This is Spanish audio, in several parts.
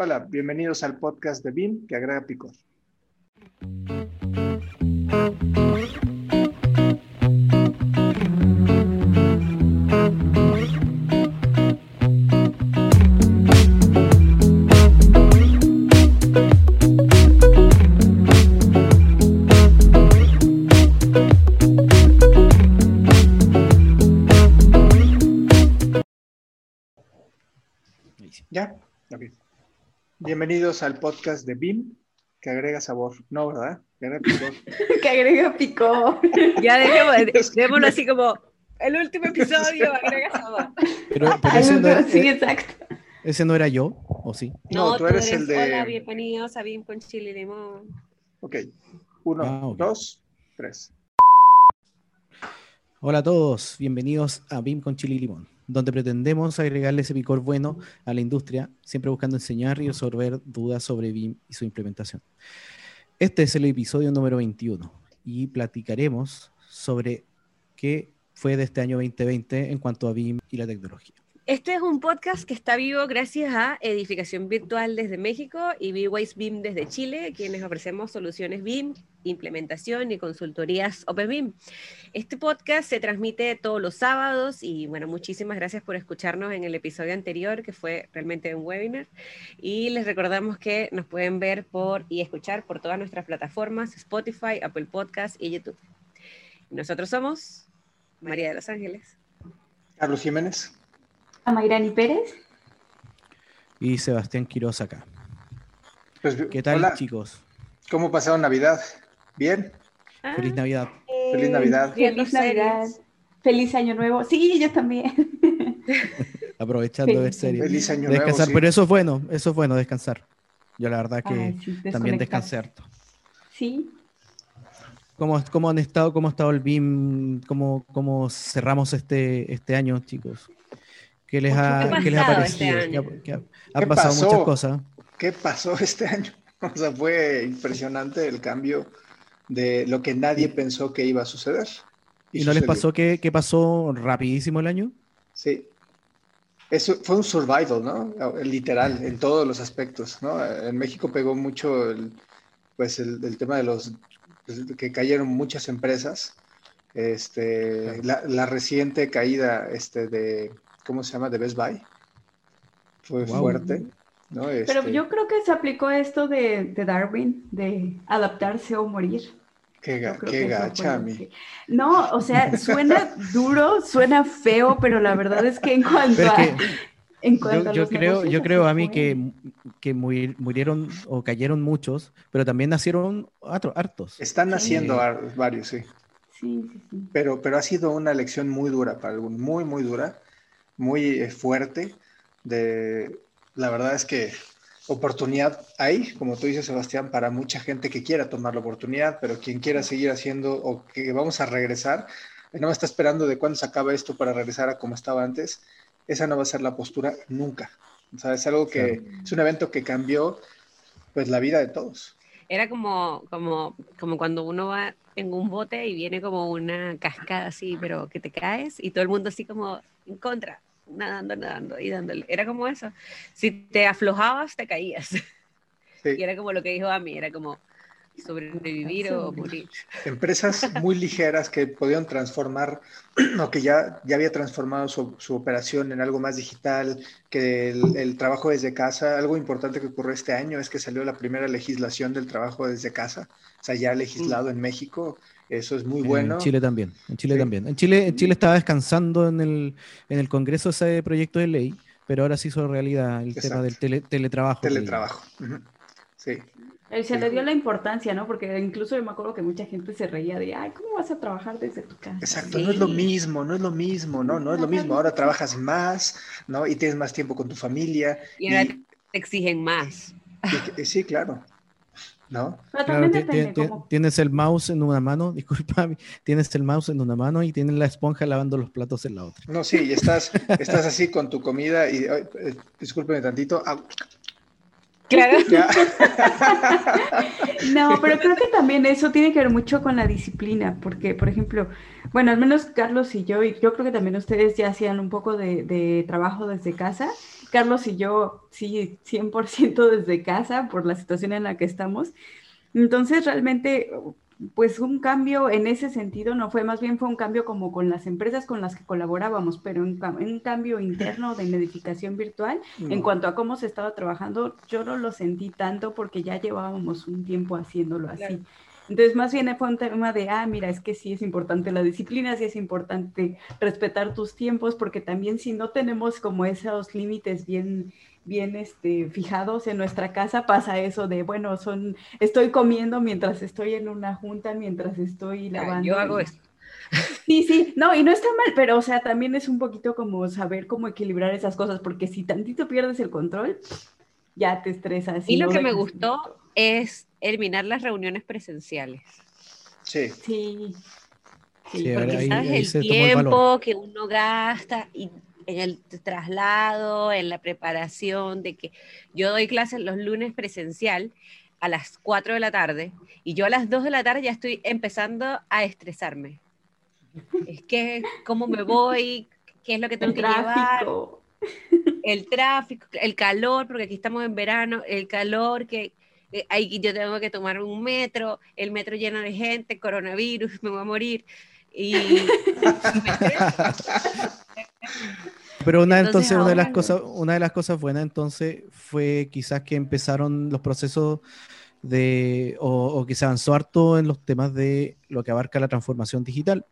Hola, bienvenidos al podcast de BIM que agrega picor. Bienvenidos al podcast de BIM que agrega sabor. No, ¿verdad? Que agrega picor. que agrega picor. Ya dejemos, así como el último episodio agrega sabor. Pero, ese, no era, sí, exacto. ese no era yo, ¿o sí? No, tú eres el de- Hola, bienvenidos a BIM con chile y limón. Ok. Uno, Ah, dos, tres. Hola a todos, bienvenidos a BIM con Chile y Limón, donde pretendemos agregarle ese picor bueno a la industria, siempre buscando enseñar y resolver dudas sobre BIM y su implementación. Este es el episodio número 21 y platicaremos sobre qué fue de este año 2020 en cuanto a BIM y la tecnología. Este es un podcast que está vivo gracias a Edificación Virtual desde México y B-Wise BIM desde Chile, quienes ofrecemos soluciones BIM, implementación y consultorías OpenBIM. Este podcast se transmite todos los sábados y bueno, muchísimas gracias por escucharnos en el episodio anterior, que fue realmente un webinar. Y les recordamos que nos pueden ver por y escuchar por todas nuestras plataformas, Spotify, Apple Podcast y YouTube. Nosotros somos María de los Ángeles. Carlos Jiménez. Mayrani Pérez. Y Sebastián Quiroz acá. Pues, ¿Qué tal hola, chicos? ¿cómo pasaron Navidad? ¿Bien? Feliz Navidad. Feliz Navidad. Feliz Navidad. Feliz Año Nuevo. Sí, yo también. Aprovechando de ver Feliz series. Feliz año descansar, nuevo. sí. pero eso es bueno, eso es bueno, descansar. Yo la verdad que Ay, sí, también descansé harto. Sí. ¿Cómo, cómo han estado, cómo ha estado el BIM? ¿Cómo, cómo cerramos este, este año, chicos? ¿Qué les ha, ¿Qué ha qué les ha este parecido? ¿Qué ha- qué ha- han ¿Qué pasado pasó? muchas cosas. ¿Qué pasó este año? O sea, fue impresionante el cambio de lo que nadie pensó que iba a suceder. ¿Y no les pasó que, que pasó rapidísimo el año? Sí. Eso fue un survival, ¿no? Literal, en todos los aspectos, ¿no? En México pegó mucho el, pues el, el tema de los pues, que cayeron muchas empresas. Este, la, la reciente caída este, de, ¿cómo se llama? De Best Buy. Fue Wow. fuerte, ¿no? Pero Este, yo creo que se aplicó esto de, de Darwin, de adaptarse o morir. Qué, ga- qué gacha, mi. No, o sea, suena duro, suena feo, pero la verdad es que en cuanto a, que en yo, cuanto a yo creo, yo creo a mí que, que muri- murieron o cayeron muchos, pero también nacieron otros, hartos. Están haciendo Sí. ar- varios, sí. Sí, sí, sí. Pero, pero ha sido una lección muy dura para algunos, muy, muy dura, muy eh, fuerte. De, la verdad es que oportunidad hay, como tú dices, Sebastián, para mucha gente que quiera tomar la oportunidad, pero quien quiera seguir haciendo o que vamos a regresar, no me está esperando de cuándo se acaba esto para regresar a como estaba antes, esa no va a ser la postura nunca. O sea, es algo que es un evento que cambió pues la vida de todos. Era como, como, como cuando uno va en un bote y viene como una cascada así, pero que te caes y todo el mundo así como en contra, nadando, nadando y dándole. Era como eso. Si te aflojabas, te caías. Sí. Y era como lo que dijo a mí, era como sobrevivir o morir. empresas muy ligeras que podían transformar o que ya, ya había transformado su, su operación en algo más digital, que el, el trabajo desde casa, algo importante que ocurrió este año es que salió la primera legislación del trabajo desde casa, o sea, ya legislado en México, eso es muy bueno. En Chile también, en Chile Sí. también. En Chile, en Chile estaba descansando en el, en el Congreso ese proyecto de ley, pero ahora se hizo realidad el Exacto. tema del tele- teletrabajo. Teletrabajo. Sí, Eh, Se le dio la importancia, ¿no? Porque incluso yo me acuerdo que mucha gente se reía de, ay, ¿cómo vas a trabajar desde tu casa? exacto, no es lo mismo, no es lo mismo, no, no es lo mismo, ahora trabajas más, ¿no? Y tienes más tiempo con tu familia. Y ahora y- te exigen más. y sí, claro, ¿no? Pero Claro, depende tienes el mouse en una mano, disculpa, tienes el mouse en una mano y tienes la esponja lavando los platos en la otra. No, sí, y estás, estás así con tu comida y, eh, discúlpeme tantito, ah, Claro. No, pero creo que también eso tiene que ver mucho con la disciplina, porque, por ejemplo, bueno, al menos Carlos y yo, y yo creo que también ustedes ya hacían un poco de, de trabajo desde casa, Carlos y yo, sí, 100% desde casa por la situación en la que estamos. Entonces, realmente, pues un cambio en ese sentido no fue, más bien fue un cambio como con las empresas con las que colaborábamos, pero un, un cambio interno de edificación virtual. En cuanto a cómo se estaba trabajando, yo no lo sentí tanto porque ya llevábamos un tiempo haciéndolo así. Entonces, más bien fue un tema de, ah, mira, es que sí es importante la disciplina, sí es importante respetar tus tiempos, porque también si no tenemos como esos límites bien, bien este, fijados en nuestra casa, pasa eso de, bueno, son, estoy comiendo mientras estoy en una junta, mientras estoy lavando. Yo hago esto. Sí, sí, no, y no está mal, pero o sea, también es un poquito como saber cómo equilibrar esas cosas, porque si tantito pierdes el control, ya te estresas. Y, lo que me gustó es eliminar las reuniones presenciales. Sí. Sí. Sí, porque sabes el tiempo que uno gasta y en el traslado, en la preparación, de que yo doy clases los lunes presencial a las 4 de la tarde y yo a las 2 de la tarde ya estoy empezando a estresarme. Es que, ¿cómo me voy? ¿Qué es lo que tengo que llevar? El tráfico, el calor, porque aquí estamos en verano, el calor que eh, ahí yo tengo que tomar un metro, el metro lleno de gente, coronavirus, me voy a morir. Y, Pero una, entonces, una, de las cosas, una de las cosas buenas entonces fue quizás que empezaron los procesos de, o, que se avanzó harto en los temas de lo que abarca la transformación digital.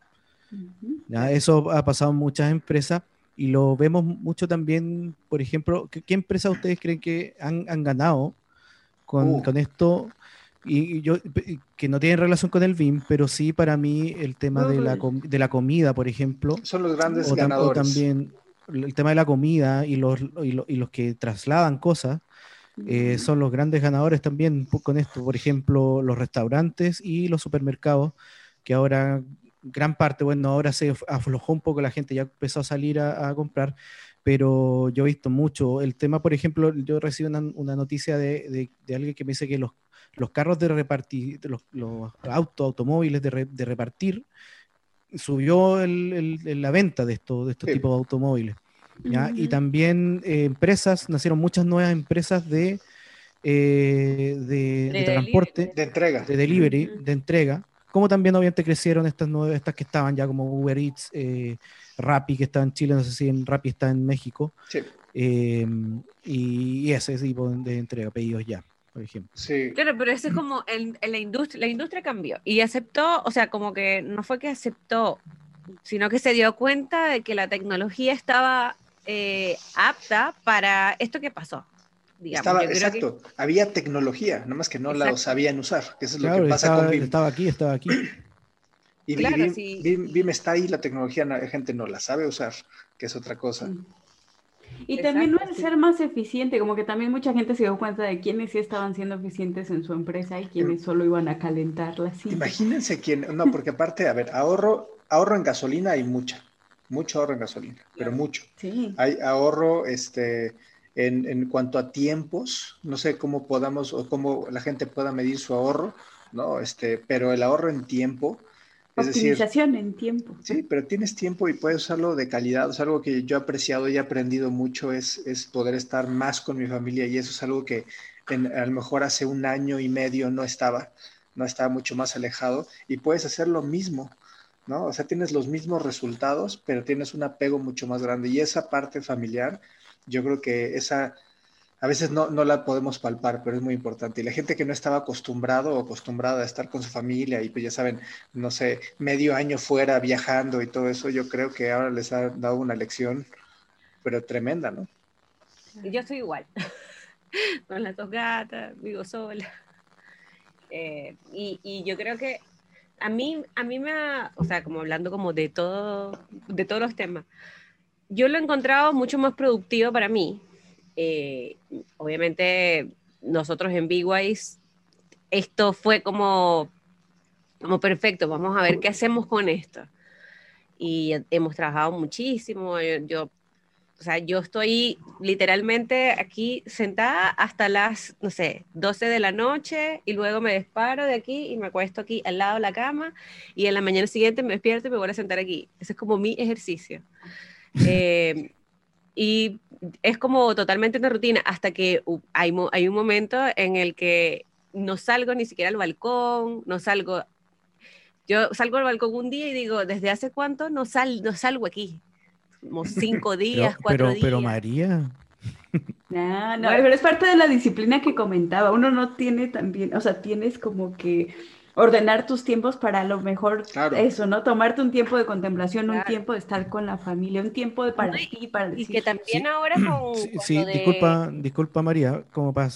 Eso ha pasado en muchas empresas y lo vemos mucho también, por ejemplo, ¿qué, empresas ustedes creen que han, han ganado con, uh. con esto? Y, yo, que no tiene relación con el BIM, pero sí para mí el tema de, la, de la comida, por ejemplo. Son los grandes ganadores. también el tema de la comida y los, y los, que trasladan cosas. Eh, son los grandes ganadores también con esto, por ejemplo, los restaurantes y los supermercados, que ahora gran parte, bueno, ahora se aflojó un poco, la gente ya empezó a salir a, comprar, pero yo he visto mucho. El tema, por ejemplo, yo recibí una, una noticia de, de, alguien que me dice que los, los carros de repartir, los, los autos, automóviles de, de repartir, subió el, el, la venta de, esto, de estos tipos de automóviles. ¿ya? Y también eh, empresas, nacieron muchas nuevas empresas de, eh, de, transporte, de entrega, de delivery, de entrega, como también obviamente crecieron estas nuevas, estas que estaban ya como Uber Eats, eh, Rappi que está en Chile, no sé si en Rappi está en México, em, y, ese tipo de entrega, pedidos ya, por ejemplo. Sí. Claro, pero ese es como en, la industria, la industria cambió y aceptó, o sea, como que no fue que aceptó, sino que se dio cuenta de que la tecnología estaba eh, apta para esto que pasó. Estaba, exacto, había tecnología, nomás que no la sabían usar, que eso es lo que pasa con BIM. Estaba aquí, estaba aquí. Y BIM, está ahí, la tecnología, la gente no la sabe usar, que es otra cosa. Y también no es ser más eficiente, como que también mucha gente se dio cuenta de quiénes sí estaban siendo eficientes en su empresa y quiénes solo iban a calentarla. Imagínense quién, no, porque aparte, a ver, ahorro, ahorro en gasolina hay mucha, mucho ahorro en gasolina, pero mucho. Sí. Hay ahorro, este, en, en, cuanto a tiempos, no sé cómo podamos o cómo la gente pueda medir su ahorro, ¿no? Este, pero el ahorro en tiempo. Es Optimización en tiempo. Sí, pero tienes tiempo y puedes usarlo de calidad. Es algo que yo he apreciado y he aprendido mucho, es, es poder estar más con mi familia y eso es algo que a lo mejor hace un año y medio no estaba, no estaba mucho más alejado y puedes hacer lo mismo. ¿no? O sea, tienes los mismos resultados, pero tienes un apego mucho más grande. Y esa parte familiar yo creo que esa a veces no, no, la podemos palpar, pero es muy importante. Y la gente que no estaba acostumbrado o acostumbrada a estar con su familia y pues ya saben, no sé, medio año fuera viajando y todo eso, yo creo que ahora les ha dado una lección, pero tremenda, ¿no? Yo estoy igual, con las dos gatas, vivo sola. Eh, y, y, yo creo que a mí, a mí me ha, o sea, como hablando como de todo, de todos los temas, yo lo he encontrado mucho más productivo para mí. Eh, obviamente, nosotros en Big Wise, esto fue como, como perfecto, vamos a ver qué hacemos con esto. Y hemos trabajado muchísimo. Yo, o sea, yo estoy literalmente aquí sentada hasta las, no sé, 12 de la noche y luego me disparo de aquí y me acuesto aquí al lado de la cama y en la mañana siguiente me despierto y me voy a sentar aquí. Ese es como mi ejercicio. Eh, y es como totalmente una rutina hasta que hay, hay un momento en el que no salgo ni siquiera al balcón, no salgo. Yo salgo al balcón un día y digo, ¿desde hace cuánto no, sal, no salgo aquí? Como cinco días, cuatro días. Pero María. No, no, pero es parte de la disciplina que comentaba. Uno no tiene también, o sea, tienes como que ordenar tus tiempos para lo mejor eso, ¿no? Tomarte un tiempo de contemplación, un tiempo de estar con la familia, un tiempo de para ti, para decir. Y que también ahora con... Sí, disculpa, disculpa María, como para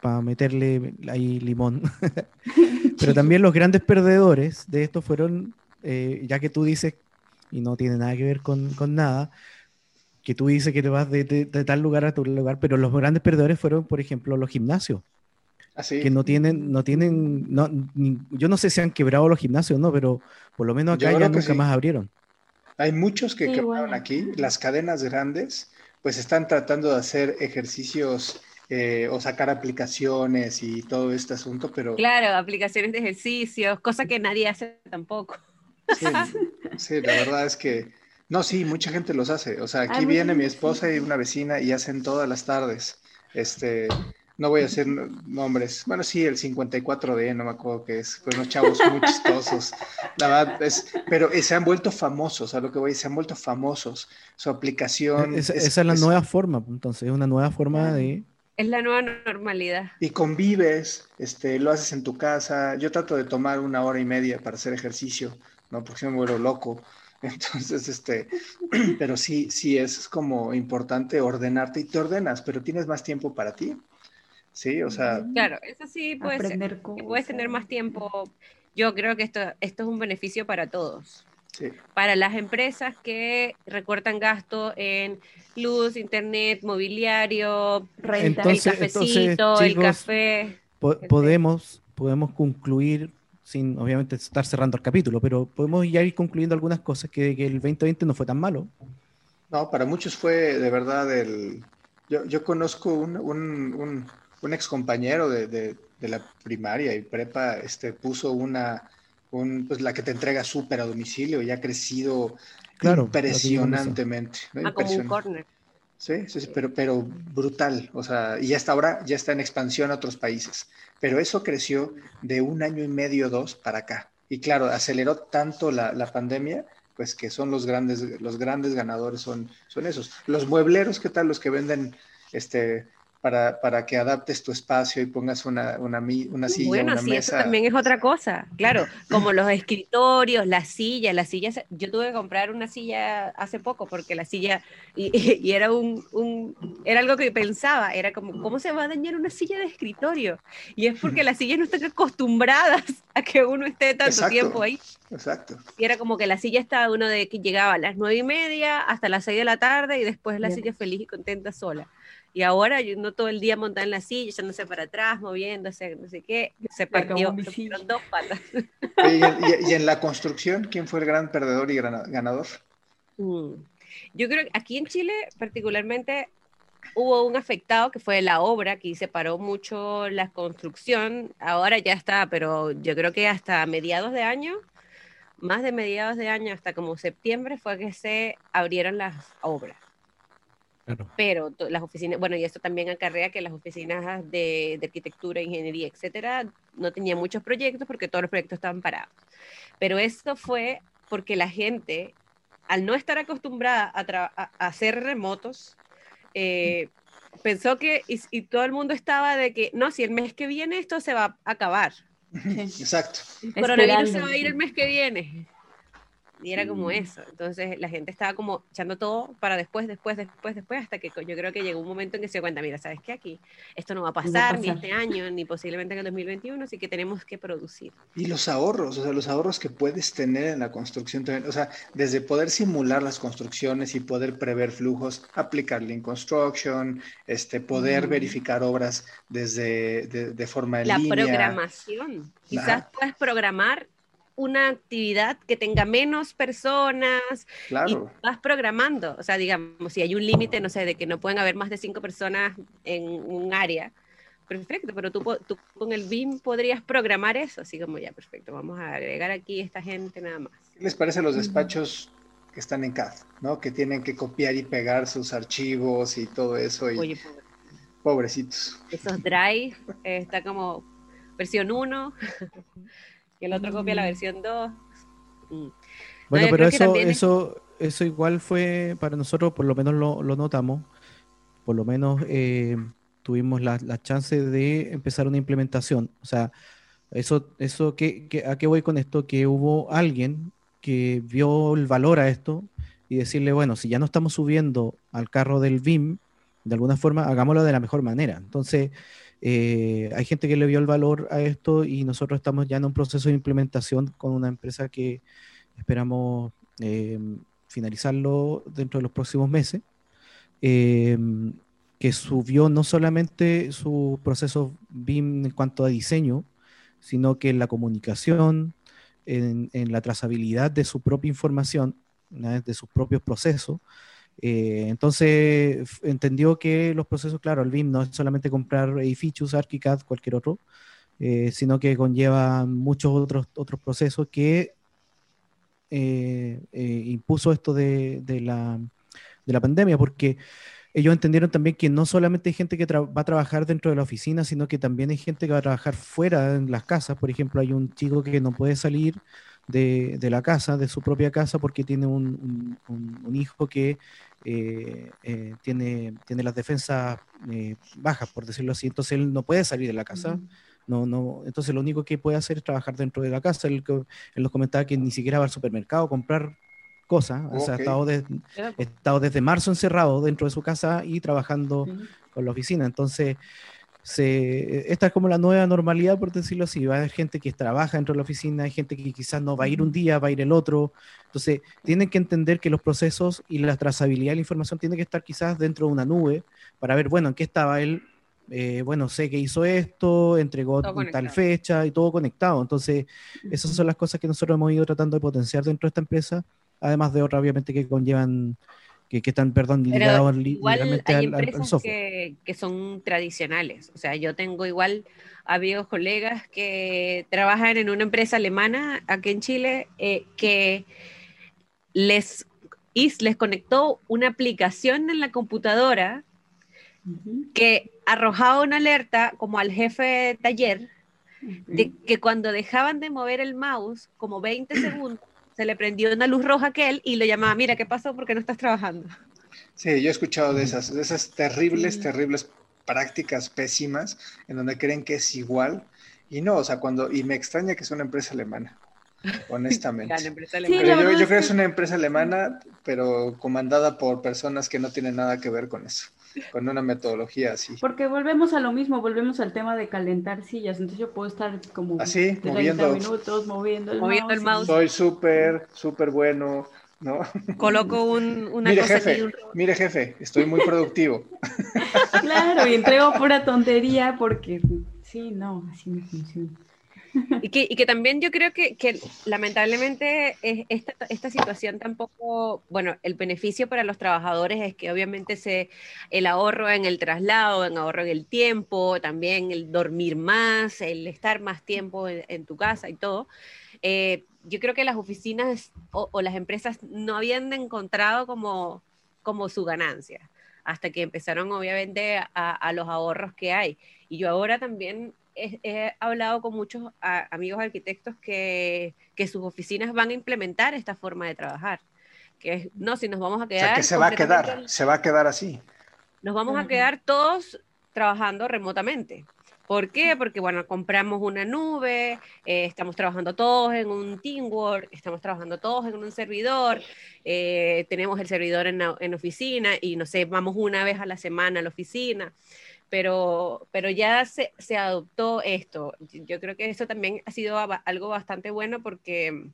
para meterle ahí limón. Pero también los grandes perdedores de esto fueron, eh, ya que tú dices, y no tiene nada que ver con, con nada, que tú dices que te vas de, de, tal lugar a tu lugar, pero los grandes perdedores fueron, por ejemplo, los gimnasios. Así. Ah, que no tienen, no tienen, no, yo no sé si han quebrado los gimnasios, no, pero por lo menos acá ya nunca más abrieron. Hay muchos que quebraron aquí, las cadenas grandes, pues están tratando de hacer ejercicios eh, o sacar aplicaciones y todo este asunto, pero... Claro, aplicaciones de ejercicios, cosa que nadie hace tampoco. Sí, la verdad es que... No, sí, mucha gente los hace. O sea, aquí viene mi esposa y una vecina y hacen todas las tardes. Este, no voy a decir nombres. Bueno, sí, el 54D, no me acuerdo qué es. Pues unos chavos muy chistosos. La verdad es, pero eh, se han vuelto famosos, a lo que voy, se han vuelto famosos. Su aplicación. esa es la nueva forma, entonces, es una nueva forma de es la nueva normalidad. Y convives, este, lo haces en tu casa. Yo trato de tomar una hora y media para hacer ejercicio, ¿no? Porque si me vuelvo loco. Entonces, este, pero sí, sí es como importante ordenarte y te ordenas, pero tienes más tiempo para ti. Sí, o sea. Claro, eso sí puede ser. Puedes tener más tiempo. Yo creo que esto, esto es un beneficio para todos. Para las empresas que recortan gasto en luz, internet, mobiliario, renta, el cafecito, el café. podemos, podemos concluir, sin obviamente estar cerrando el capítulo, pero podemos ya ir concluyendo algunas cosas que, que el 2020 no fue tan malo. No, para muchos fue de verdad el... Yo, yo conozco un, un, un, ex compañero de, de, de la primaria y prepa, este, puso una pues la que te entrega súper a domicilio y ha crecido impresionantemente. Ah, como un corner. Sí, sí, pero, pero brutal, o sea, y hasta ahora ya está en expansión a otros países, pero eso creció de un año y medio, dos para acá. Y claro, aceleró tanto la, la pandemia, pues que son los grandes, los grandes ganadores son, son esos. Los muebleros, ¿qué tal? Los que venden este, para, para, que adaptes tu espacio y pongas una, una, una silla, bueno, una sí, Eso también es otra cosa, claro, como los escritorios, las sillas, las sillas, yo tuve que comprar una silla hace poco porque la silla, y, y era un, un, era algo que pensaba, era como, ¿cómo se va a dañar una silla de escritorio? Y es porque las sillas no están acostumbradas a que uno esté tanto tiempo ahí. Exacto. Y era como que la silla estaba uno de que llegaba a las nueve y media hasta las seis de la tarde y después la silla feliz y contenta sola. Y ahora yo no todo el día montada en la silla, echándose para atrás, moviéndose, no sé qué, se partió, dos patas. ¿Y, en la construcción, quién fue el gran perdedor y ganador? Mm. Yo creo que aquí en Chile, particularmente, hubo un afectado que fue la obra, que separó mucho la construcción. Ahora ya está, pero yo creo que hasta mediados de año, más de mediados de año, hasta como septiembre, fue que se abrieron las obras. Pero las oficinas, bueno, y esto también acarrea que las oficinas de, arquitectura, ingeniería, etcétera, no tenían muchos proyectos porque todos los proyectos estaban parados. Pero eso fue porque la gente, al no estar acostumbrada a, hacer remotos, eh, pensó que, y, todo el mundo estaba de que, no, si el mes que viene esto se va a acabar. Exacto. El coronavirus se va a ir el mes que viene. Y era como eso. Entonces la gente estaba como echando todo para después, después, después, después, hasta que yo creo que llegó un momento en que se dio cuenta, mira, ¿sabes qué? Aquí esto no va a pasar, ni este año, ni posiblemente en el 2021, así que tenemos que producir. Y los ahorros, o sea, los ahorros que puedes tener en la construcción también, o sea, desde poder simular las construcciones y poder prever flujos, aplicar Lean Construction, este, poder verificar obras desde de, forma en la línea. La programación. Quizás puedes programar una actividad que tenga menos personas y vas programando. O sea, digamos, si hay un límite, no sé, de que no pueden haber más de cinco personas en un área, perfecto, pero tú, tú, con el BIM podrías programar eso, así como ya, perfecto, vamos a agregar aquí esta gente nada más. ¿Les parece los despachos que están en CAD, ¿no? Que tienen que copiar y pegar sus archivos y todo eso. Y Oye, pobrecitos. Esos Drive eh, está como versión 1, y el otro copia la Mm. versión 2. Mm. Bueno, pero eso, también eso, eso igual fue para nosotros, por lo menos lo, lo notamos, por lo menos eh, tuvimos la, la chance de empezar una implementación. O sea, eso, eso que, que- ¿a qué voy con esto? Que hubo alguien que vio el valor a esto y decirle, bueno, si ya no estamos subiendo al carro del BIM, de alguna forma, hagámoslo de la mejor manera. Entonces, eh, hay gente que le vio el valor a esto y nosotros estamos ya en un proceso de implementación con una empresa que esperamos eh, finalizarlo dentro de los próximos meses, eh, que subió no solamente su proceso BIM en cuanto a diseño, sino que en la comunicación, en, en la trazabilidad de su propia información, de sus propios procesos. Eh, entonces entendió que los procesos, claro, el BIM no es solamente comprar edificios, ArchiCAD, cualquier otro, eh, sino que conlleva muchos otros, otros procesos que eh, impuso esto de, de la, de la pandemia, porque ellos entendieron también que no solamente hay gente que va a trabajar dentro de la oficina, sino que también hay gente que va a trabajar fuera en las casas. Por ejemplo, hay un chico que no puede salir de, de la casa, de su propia casa, porque tiene un, un- hijo que eh, eh, tiene, tiene las defensas eh, bajas, por decirlo así. Entonces él no puede salir de la casa. No, no, entonces lo único que puede hacer es trabajar dentro de la casa. Él, nos comentaba que ni siquiera va al supermercado a comprar cosas. O sea, ha estado, de- ha estado desde marzo encerrado dentro de su casa y trabajando con la oficina. Entonces, se, esta es como la nueva normalidad, por decirlo así. Va a haber gente que trabaja dentro de la oficina, hay gente que quizás no va a ir un día, va a ir el otro. Entonces, tienen que entender que los procesos y la trazabilidad de la información tiene que estar quizás dentro de una nube para ver, bueno, en qué estaba él. Eh, bueno, sé que hizo esto, entregó tal fecha y todo conectado. Entonces, esas son las cosas que nosotros hemos ido tratando de potenciar dentro de esta empresa, además de otras, obviamente, que conllevan, que, que están, perdón, ligados li- igual hay al- al- al empresas software. que, que son tradicionales. O sea, yo tengo igual amigos, colegas que trabajan en una empresa alemana aquí en Chile eh, que les, is- les conectó una aplicación en la computadora que arrojaba una alerta como al jefe de taller de que cuando dejaban de mover el mouse como 20 segundos se le prendió una luz roja a aquel y lo llamaba, mira, ¿qué pasó? ¿Por qué no estás trabajando? Sí, yo he escuchado de esas, de esas terribles, Sí. terribles prácticas pésimas en donde creen que es igual. Y no, o sea, cuando, y me extraña que es una empresa alemana, honestamente. Gran empresa Sí, alemana. Pero la yo, yo creo que- es una empresa alemana, pero comandada por personas que no tienen nada que ver con eso, con una metodología así. Porque volvemos a lo mismo, volvemos al tema de calentar sillas. Entonces yo puedo estar como Así, 30 moviendo. minutos moviendo el Moviendo el mouse. Soy súper, súper bueno, ¿no? Coloco un- una Mire, cosa jefe, un- mire, jefe, estoy muy productivo. Claro, y entrego pura tontería porque sí, no, así no funciona. Y que, y que también yo creo que, que lamentablemente es- esta, esta situación tampoco, bueno, el beneficio para los trabajadores es que obviamente se, el ahorro en el traslado, en ahorro en el tiempo, también el dormir más, el estar más tiempo en, tu casa y todo. Eh, yo creo que las oficinas o, las empresas no habían encontrado como, como su ganancia hasta que empezaron obviamente a los ahorros que hay. Y yo ahora también he, he hablado con muchos a- amigos arquitectos que, que sus oficinas van a implementar esta forma de trabajar. Que es, no, si nos vamos a O quedar... sea, que se va a quedar, se va a quedar así. nos vamos a quedar todos trabajando remotamente. ¿Por qué? Porque, bueno, compramos una nube, eh, estamos trabajando todos en un Teamwork, estamos trabajando todos en un servidor, eh, tenemos el servidor en, la- en oficina y, no sé, vamos una vez a la semana a la oficina, pero, pero ya se, se adoptó esto. Yo creo que eso también ha sido algo bastante bueno porque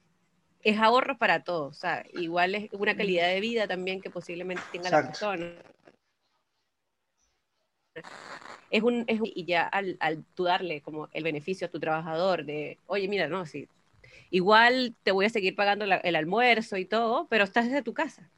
es ahorro para todos, o sea, igual es una calidad de vida también que posiblemente tenga la persona. Es un, es un- y ya al, al tú darle como el beneficio a tu trabajador de, oye, mira, no, sí, igual te voy a seguir pagando la- el almuerzo y todo, pero estás desde tu casa.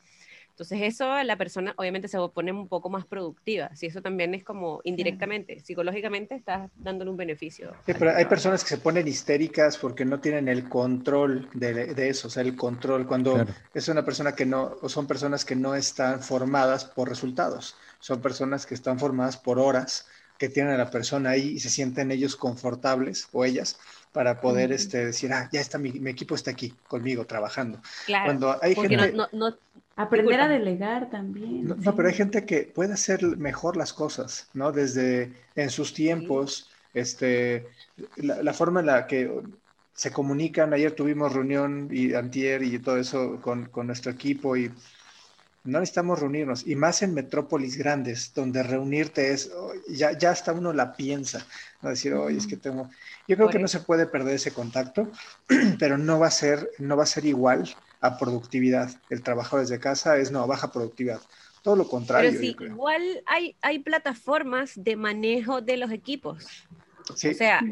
Entonces eso la persona obviamente se pone un poco más productiva, si eso también es como indirectamente, psicológicamente estás dándole un beneficio. Sí, pero hay personas que se ponen histéricas porque no tienen el control de, de eso, o sea, el control cuando es una persona que no, o son personas que no están formadas por resultados, son personas que están formadas por horas, que tienen a la persona ahí y se sienten ellos confortables o ellas para poder este, decir, ah, ya está, mi, equipo está aquí conmigo trabajando. Claro, Cuando hay gente... no, Aprender a delegar también. No, pero hay gente que puede hacer mejor las cosas, ¿no? Desde en sus tiempos, este, la, forma en la que se comunican. Ayer tuvimos reunión y antier y todo eso con, con nuestro equipo y no necesitamos reunirnos, y más en metrópolis grandes, donde reunirte es, oh, ya, ya hasta uno la piensa, ¿no? decir, oye, es que tengo, yo creo que no se puede perder ese contacto, pero no va a ser, no va a ser igual a productividad. El trabajo desde casa es no, baja productividad. Todo lo contrario. Pero sí, igual hay, hay plataformas de manejo de los equipos. O sea,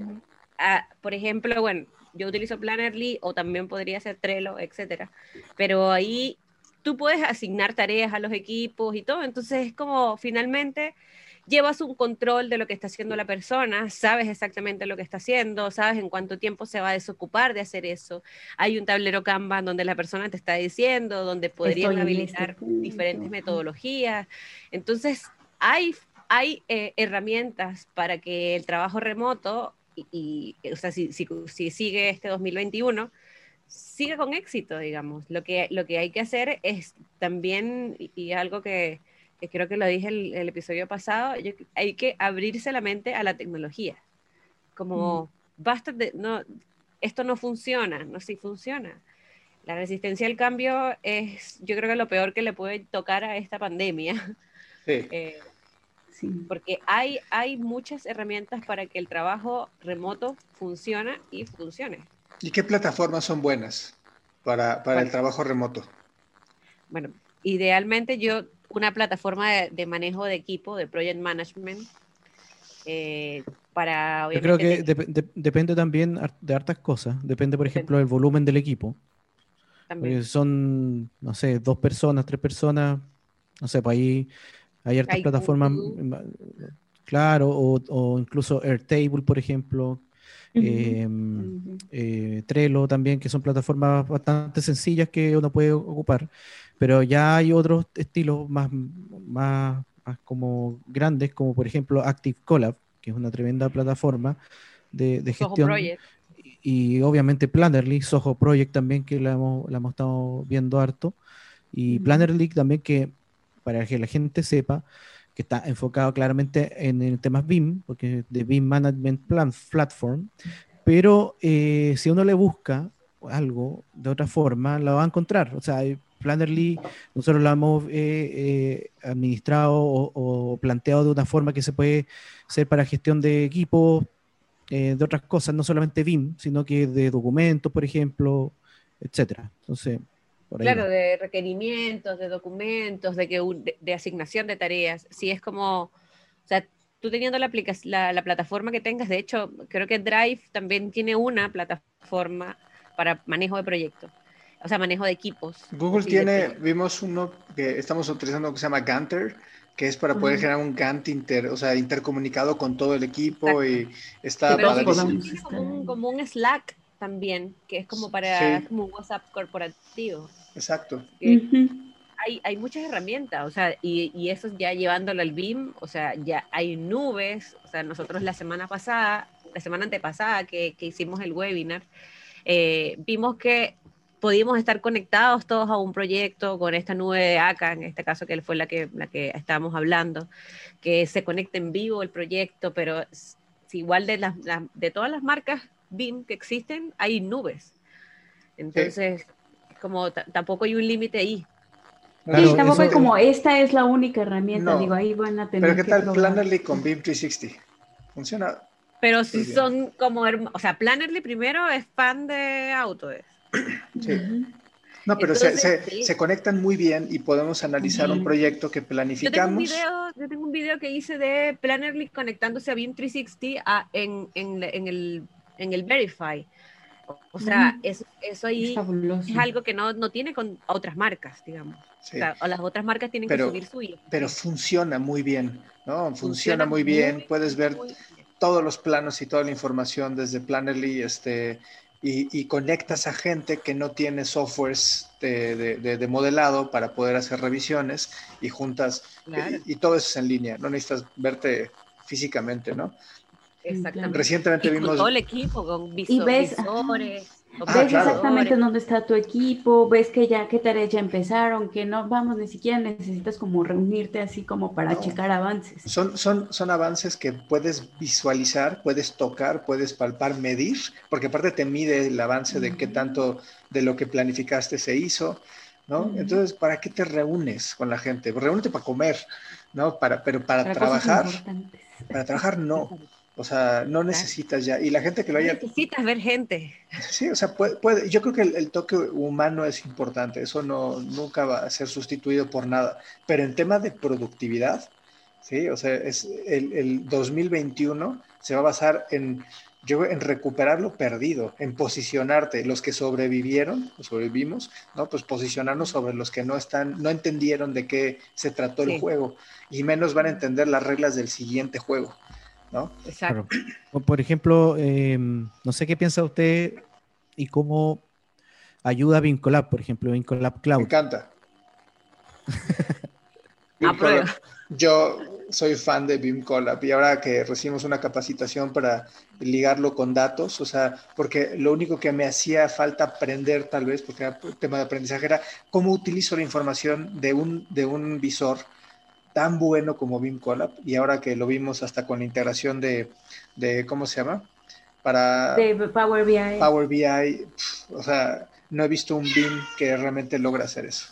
por ejemplo, bueno, yo utilizo Plannerly o también podría ser Trello, etcétera. Pero ahí tú puedes asignar tareas a los equipos y todo. Entonces es como finalmente llevas un control de lo que está haciendo la persona, sabes exactamente lo que está haciendo, sabes en cuánto tiempo se va a desocupar de hacer eso. Hay un tablero Kanban donde la persona te está diciendo, donde podrían este habilitar diferentes metodologías. Entonces, hay, hay eh, herramientas para que el trabajo remoto, y, o sea, si, si, sigue este 2021, siga con éxito, digamos. Lo que, lo que hay que hacer es también, y algo que, que creo que lo dije el, el episodio pasado, hay que abrirse la mente a la tecnología. Como, mm. basta de, no, esto no funciona, no sí funciona. La resistencia al cambio es, yo creo que lo peor que le puede tocar a esta pandemia. Sí. Eh, sí. Porque hay, hay muchas herramientas para que el trabajo remoto funcione y funcione. ¿Y qué plataformas son buenas para, para el trabajo remoto? Bueno, idealmente yo una plataforma de, manejo de equipo, de project management, eh, para... Yo creo que depende también de hartas cosas. Depende, por ejemplo, del volumen del equipo. También. son, no sé, dos personas, tres personas, no sé, pues ahí hay hartas plataformas, claro, o, incluso Airtable, por ejemplo, em, eh, Trello también, que son plataformas bastante sencillas que uno puede ocupar. Pero ya hay otros estilos más, más, como grandes, como por ejemplo Active Collab, que es una tremenda plataforma de, de gestión. Y, obviamente Plannerly, Soho Project también, que la hemos, la hemos estado viendo harto. Y Plannerly también, que para que la gente sepa, que está enfocado claramente en el tema BIM, porque es de BIM Management Plan Platform, pero eh, si uno le busca algo de otra forma, lo va a encontrar. O sea, Plannerly nosotros lo hemos eh, eh, administrado o, planteado de una forma que se puede hacer para gestión de equipos, eh, de otras cosas, no solamente BIM, sino que de documentos, por ejemplo, etcétera. Entonces, claro, de requerimientos, de documentos, de, que, de, asignación de tareas. Si es como, o sea, tú teniendo la, la, la plataforma que tengas, de hecho, creo que Drive también tiene una plataforma para manejo de proyectos o sea, manejo de equipos. Google tiene, vimos uno que estamos utilizando que se llama Ganter, que es para poder generar un Gantt inter, o sea, intercomunicado con todo el equipo y está como, como, un, Slack también, que es como para como un WhatsApp corporativo. Exacto. hay, hay, muchas herramientas, o sea, y, y, eso ya llevándolo al BIM, o sea, ya hay nubes, o sea, nosotros la semana pasada, la semana antepasada que, que hicimos el webinar, eh, vimos que podíamos estar conectados todos a un proyecto con esta nube de ACA, en este caso que fue la que, la que estábamos hablando, que se conecte en vivo el proyecto, pero igual de, las, de todas las marcas BIM que existen, hay nubes. Entonces, como tampoco hay un límite ahí. sí, tampoco hay como esta es la única herramienta, digo, ahí van a tener. Pero ¿qué tal Plannerly con BIM 360? ¿Funciona? Pero si son como, o sea, Plannerly primero es fan de Autodesk. Sí. No, pero se, conectan muy bien y podemos analizar un proyecto que planificamos. Yo tengo, un video, que hice de Plannerly conectándose a BIM 360 en, el, en el Verify. O sea, eso, eso ahí es, algo que no, no, tiene con otras marcas, digamos. O, las otras marcas tienen que subir suyo. Pero funciona muy bien, ¿no? Funciona, muy bien. Puedes ver todos los planos y toda la información desde Plannerly, este, y, conectas a gente que no tiene softwares de, de, modelado para poder hacer revisiones y juntas, y, todo eso es en línea, no necesitas verte físicamente, ¿no? Exactamente. Recientemente vimos... todo el equipo, con visores, Ah, ves exactamente dónde está tu equipo, ves que ya qué tareas ya empezaron, que no, vamos, ni siquiera necesitas como reunirte así como para checar avances. Son, son, son avances que puedes visualizar, puedes tocar, puedes palpar, medir, porque aparte te mide el avance de qué tanto de lo que planificaste se hizo, ¿no? Entonces, ¿para qué te reúnes con la gente? Reúnete para comer, ¿no? Para, pero para trabajar, para trabajar no. O sea, no necesitas ya. Y la gente que lo haya. Necesitas ver gente. Sí, o sea, puede, yo creo que el, toque humano es importante. Eso no, nunca va a ser sustituido por nada. Pero en tema de productividad, sí, o sea, es el, el 2021 se va a basar en, yo, en recuperar lo perdido, en posicionarte. Los que sobrevivieron, o sobrevivimos, ¿no? Pues posicionarnos sobre los que no están, no entendieron de qué se trató el juego. Y menos van a entender las reglas del siguiente juego. ¿No? Exacto. Por ejemplo, em, no sé qué piensa usted y cómo ayuda a Vincolab, por ejemplo, Vincolab Cloud. Me encanta. Yo soy fan de BIMColab y ahora que recibimos una capacitación para ligarlo con datos, o sea, porque lo único que me hacía falta aprender tal vez, porque era tema de aprendizaje, era cómo utilizo la información de un, de un visor tan bueno como BIM Collab y ahora que lo vimos hasta con la integración de, de ¿cómo se llama? Para de Power BI. Power BI, o sea, no he visto un BIM que realmente logra hacer eso.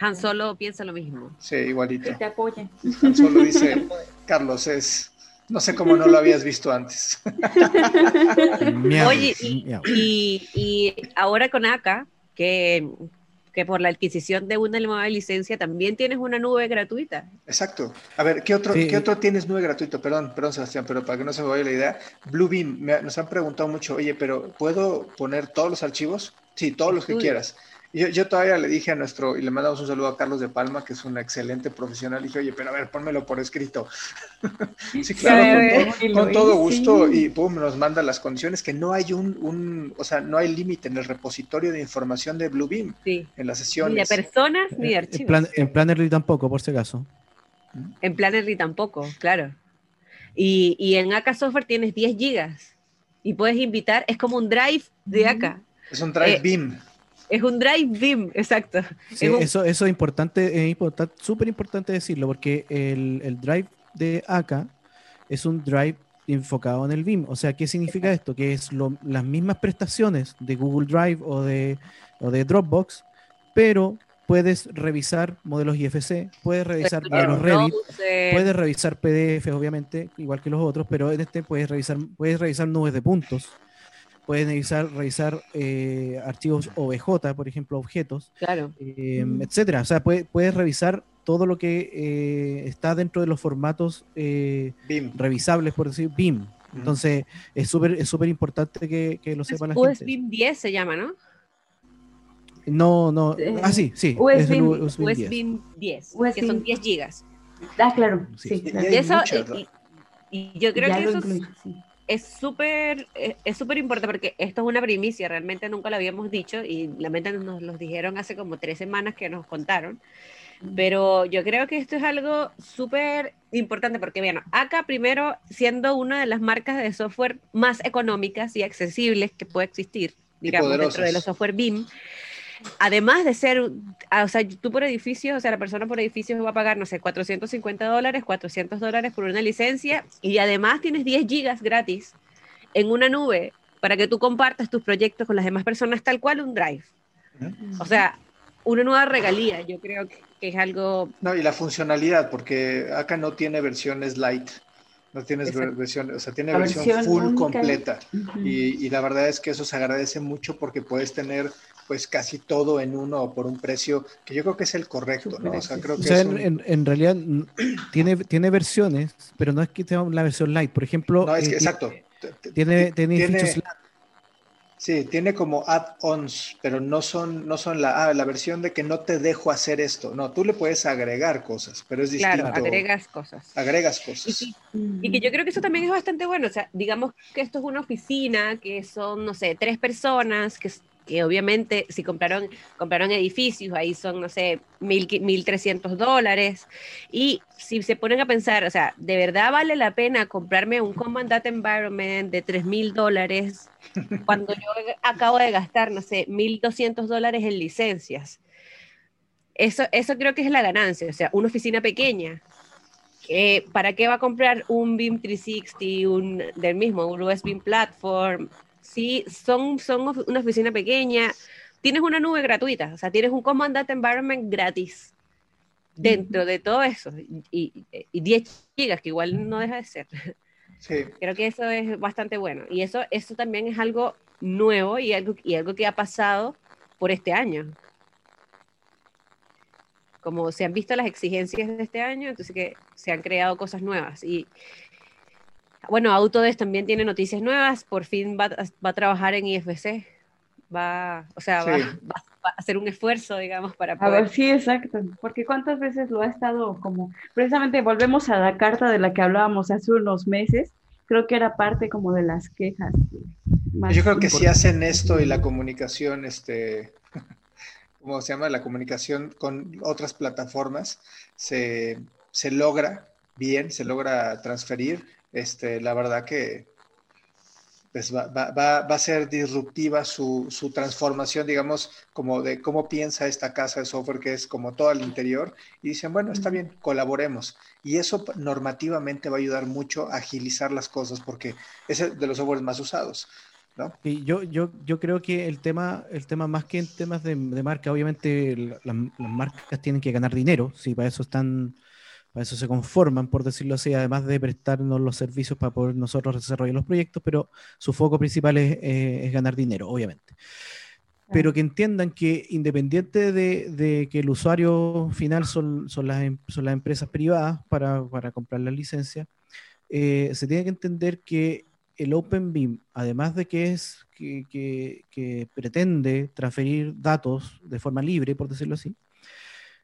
Han Solo piensa lo mismo. Sí, igualito. Que te apoyen. Han Solo dice, Carlos, es, no sé cómo no lo habías visto antes. Oye, y, y, ahora con ACA, que que por la adquisición de una nueva licencia también tienes una nube gratuita. Exacto. A ver, ¿qué otro, ¿qué otro tienes nube gratuito? Perdón, perdón, Sebastián, pero para que no se me vaya la idea, Bluebeam, nos han preguntado mucho, oye, pero ¿puedo poner todos los archivos? Sí, todos los que quieras. Yo, todavía le dije a nuestro, y le mandamos un saludo a Carlos de Palma, que es un excelente profesional, y dije, oye, pero a ver, pónmelo por escrito. sí, claro, con, todo gusto, y pum, nos manda las condiciones, que no hay un, un o sea, no hay límite en el repositorio de información de Bluebeam, en las sesiones. Ni de personas, ni de archivos. En, Plannerly tampoco, por si acaso. En Plannerly tampoco, claro. Y, y en AK Software tienes 10 gigas, y puedes invitar, es como un drive de AK. Es un drive eh, Beam. Es un drive BIM, exacto. eso, eso es importante, es importante, súper importante decirlo, porque el, drive de acá es un drive enfocado en el BIM. O sea, ¿qué significa esto? Que es las mismas prestaciones de Google Drive o de, de Dropbox, pero puedes revisar modelos IFC, puedes revisar modelos Revit, puedes revisar PDF, obviamente, igual que los otros, pero en este puedes revisar, puedes revisar nubes de puntos puedes revisar, revisar eh, archivos OBJ, por ejemplo, objetos, claro. eh, etcétera. O sea, puedes revisar todo lo que eh, está dentro de los formatos eh, revisables, por decir, BIM. Entonces, es súper es súper importante que, que, lo sepa la gente. USB 10 se llama, ¿no? No, no. Ah, sí, sí. USB, 10, que son 10 gigas. Ah, claro. Sí. Y, eso, y, yo creo que eso es súper eh, es súper importante porque esto es una primicia, realmente nunca lo habíamos dicho y mente nos lo dijeron hace como tres semanas que nos contaron. Pero yo creo que esto es algo súper importante porque, bueno, acá primero siendo una de las marcas de software más económicas y accesibles que puede existir, digamos, dentro de los software BIM, además de ser, o sea, tú por edificio, o sea, la persona por edificio va a pagar, no sé, 450 dólares, 400 dólares por una licencia y además tienes 10 gigas gratis en una nube para que tú compartas tus proyectos con las demás personas tal cual un drive. O sea, una nueva regalía, yo creo que, es algo... No, y la funcionalidad, porque acá no tiene versiones light. No tienes versión, o sea, tiene versión, full completa. y, y, la verdad es que eso se agradece mucho porque puedes tener pues casi todo en uno por un precio que yo creo que es el correcto, ¿no? O sea, creo que en, realidad tiene, tiene versiones, pero no es que tenga la versión light, por ejemplo. No, es que, eh, exacto. Tiene, tiene, Sí, tiene como add-ons, pero no son, no son la, ah, la versión de que no te dejo hacer esto. No, tú le puedes agregar cosas, pero es distinto. Claro, agregas cosas. Agregas cosas. Y, y, que yo creo que eso también es bastante bueno. O sea, digamos que esto es una oficina, que son, no sé, tres personas, que que obviamente si compraron, compraron edificios, ahí son, no sé, mil, 1.300 dólares. Y si se ponen a pensar, o sea, ¿de verdad vale la pena comprarme un Command Data Environment de 3.000 dólares cuando yo acabo de gastar, no sé, 1.200 dólares en licencias? Eso, eso creo que es la ganancia, o sea, una oficina pequeña. ¿Para qué va a comprar un BIM 360, un, del mismo, un USB Platform, sí, son, son una oficina pequeña, tienes una nube gratuita, o sea, tienes un Command Data Environment gratis dentro de todo eso, y, 10 gigas, que igual no deja de ser. Sí. Creo que eso es bastante bueno. Y eso, eso también es algo nuevo y algo, y algo que ha pasado por este año. Como se han visto las exigencias de este año, entonces que se han creado cosas nuevas. Y, bueno, Autodesk también tiene noticias nuevas, por fin va, a trabajar en IFC, va, o sea, va, a hacer un esfuerzo, digamos, para poder... A ver, sí, exacto, porque cuántas veces lo ha estado como, precisamente volvemos a la carta de la que hablábamos hace unos meses, creo que era parte como de las quejas. Yo creo que si hacen esto y la comunicación, este, ¿cómo se llama? La comunicación con otras plataformas se, se logra bien, se logra transferir este, la verdad que pues va, a ser disruptiva su, transformación, digamos, como de cómo piensa esta casa de software que es como todo el interior, y dicen, bueno, está bien, colaboremos. Y eso normativamente va a ayudar mucho a agilizar las cosas porque es de los softwares más usados. ¿no? Y yo, yo, yo creo que el tema, el tema más que en temas de, marca, obviamente las marcas tienen que ganar dinero, si para eso están para eso se conforman, por decirlo así, además de prestarnos los servicios para poder nosotros desarrollar los proyectos, pero su foco principal es, eh, ganar dinero, obviamente. Pero que entiendan que independiente de, que el usuario final son, son, las, em, son las empresas privadas para, para comprar la licencia, eh, se tiene que entender que el OpenBIM, además de que es que, que, que pretende transferir datos de forma libre, por decirlo así,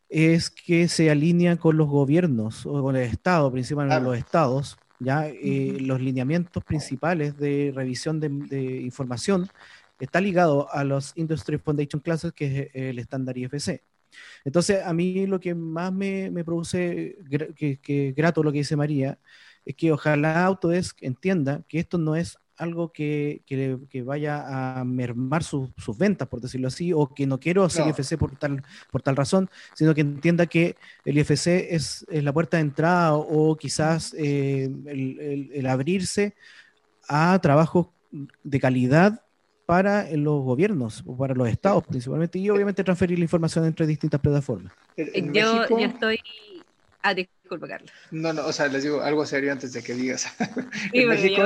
es que se alinea con los gobiernos o con el Estado, principalmente los estados, ya eh, los lineamientos principales de revisión de, información está ligado a los Industry Foundation Classes, que es el estándar IFC. Entonces, a mí lo que más me, produce que, grato lo que dice María es que ojalá Autodesk entienda que esto no es algo que, que, vaya a mermar sus ventas, por decirlo así, o que no quiero hacer IFC por tal, por tal razón, sino que entienda que el IFC es, la puerta de entrada o, quizás eh, el, abrirse a trabajos de calidad para los gobiernos o para los estados principalmente y obviamente transferir la información entre distintas plataformas. yo, yo estoy Ah, disculpa, Carlos. No, no, o sea, les digo algo serio antes de que digas. en México,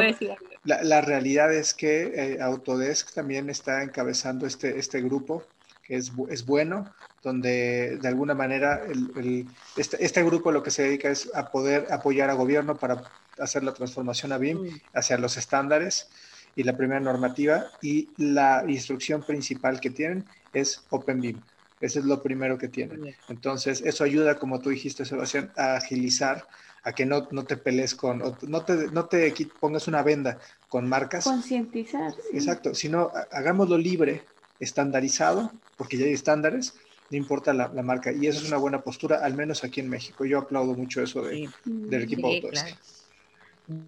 la, la, realidad es que eh, Autodesk también está encabezando este, este grupo, que es, es bueno, donde de alguna manera el, este, este, grupo lo que se dedica es a poder apoyar a gobierno para hacer la transformación a BIM mm. hacia los estándares y la primera normativa y la instrucción principal que tienen es OpenBIM. Eso es lo primero que tienen. Entonces, eso ayuda, como tú dijiste, Sebastián, a agilizar, a que no, no te pelees con, no te, no te pongas una venda con marcas. Concientizar. Exacto, sino hagámoslo libre, estandarizado, porque ya hay estándares, no importa la, marca. Y eso es una buena postura, al menos aquí en México. Yo aplaudo mucho eso de, del equipo sí,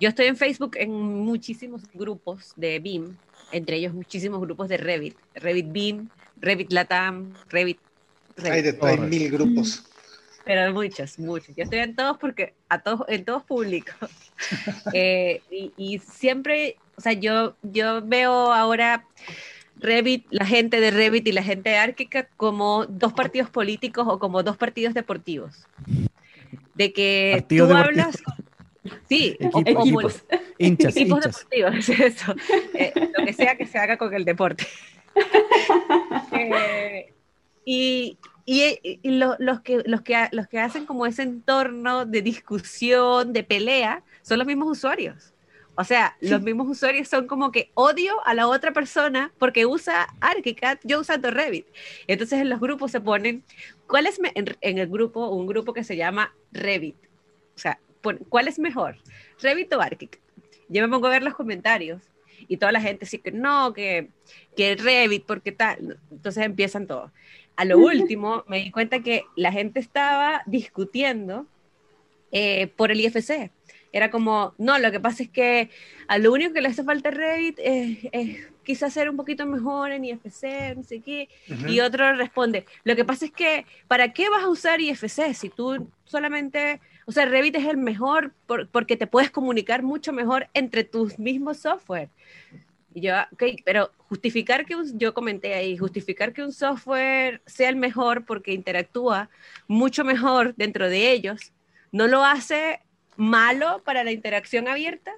Yo estoy en Facebook en muchísimos grupos de BIM, entre ellos muchísimos grupos de Revit, Revit BIM, Revit Latam, Revit. Hay de hay mil grupos. Pero muchos, muchos. Yo estoy en todos porque a todos, en todos públicos. Eh, y, siempre, o sea, yo, yo veo ahora Revit, la gente de Revit y la gente de Árquica como dos partidos políticos o como dos partidos deportivos. De que tú hablas. Sí, equipos, hinchas, equipos deportivos, eso. Eh, lo que sea que se haga con el deporte. Eh, y, los, que, los, que, los que hacen como ese entorno de discusión, de pelea, son los mismos usuarios. O sea, los mismos usuarios son como que odio a la otra persona porque usa ArchiCAD, yo usando Revit. Entonces en los grupos se ponen, ¿cuál es en, en el grupo, un grupo que se llama Revit? O sea, ¿cuál es mejor? ¿Revit o ArchiCAD? Yo me pongo a ver los comentarios y toda la gente dice que no, que, que Revit, porque tal. Entonces empiezan todos. A lo último me di cuenta que la gente estaba discutiendo eh, por el IFC. Era como, no, lo que pasa es que a lo único que le hace falta a Revit es, quizás ser un poquito mejor en IFC, no sé qué. Y otro responde, lo que pasa es que, ¿para qué vas a usar IFC si tú solamente, o sea, Revit es el mejor porque te puedes comunicar mucho mejor entre tus mismos software. Y yo, ok, pero justificar que un, yo comenté ahí, justificar que un software sea el mejor porque interactúa mucho mejor dentro de ellos, no lo hace malo para la interacción abierta.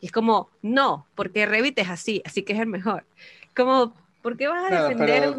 Y es como, no, porque Revit es así, así que es el mejor. Como, ¿por qué vas a defender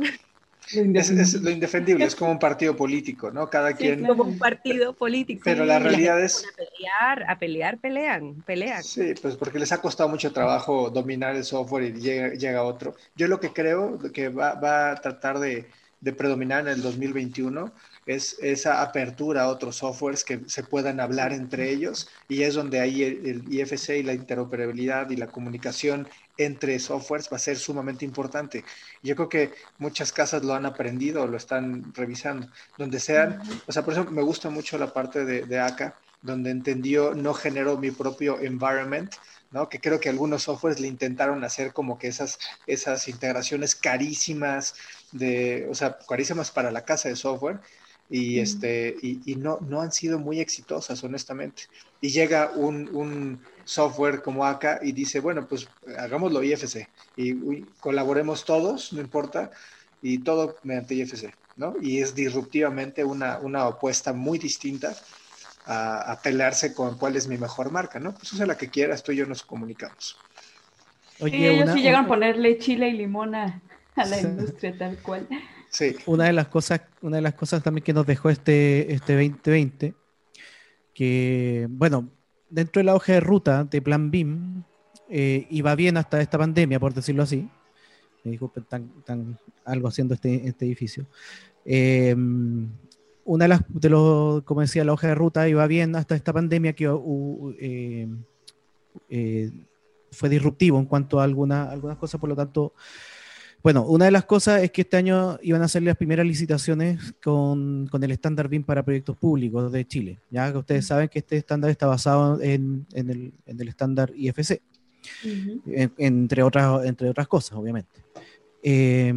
Es, lo indefendible, es como un partido político, ¿no? Cada quien... Como un partido político. Pero la realidad es... A pelear, a pelear, pelean, pelean. Sí, pues porque les ha costado mucho trabajo dominar el software y llega, llega otro. Yo lo que creo que va, va a tratar de, de predominar en el 2021 es esa apertura a otros softwares que se puedan hablar entre ellos y es donde ahí el, IFC y la interoperabilidad y la comunicación entre softwares va a ser sumamente importante. Yo creo que muchas casas lo han aprendido o lo están revisando, donde sean, o sea, por eso me gusta mucho la parte de, de ACA, donde entendió no genero mi propio environment, ¿no? Que creo que algunos softwares le intentaron hacer como que esas, esas integraciones carísimas de, o sea, carísimas para la casa de software y, este, y, no, no han sido muy exitosas, honestamente. Y llega un, un software como acá y dice, bueno, pues hagámoslo IFC y colaboremos todos, no importa, y todo mediante IFC, ¿no? Y es disruptivamente una, una opuesta muy distinta a, a, pelearse con cuál es mi mejor marca, ¿no? Pues usa la que quieras, tú y yo nos comunicamos. Oye, ellos sí llegan a ponerle chile y limón a, la industria tal cual. Sí. Una de las cosas, una de las cosas también que nos dejó este, este 2020, que, bueno, dentro de la hoja de ruta de Plan BIM, eh, iba bien hasta esta pandemia, por decirlo así. Me disculpen, algo haciendo este, este edificio. Eh, una de las, de los, como decía, la hoja de ruta iba bien hasta esta pandemia que eh, fue disruptivo en cuanto a alguna, algunas cosas, por lo tanto, bueno, una de las cosas es que este año iban a hacer las primeras licitaciones con, con el estándar BIM para proyectos públicos de Chile. Ya que ustedes saben que este estándar está basado en, en, el, en el, estándar IFC, entre, otras, entre otras cosas, obviamente. Eh,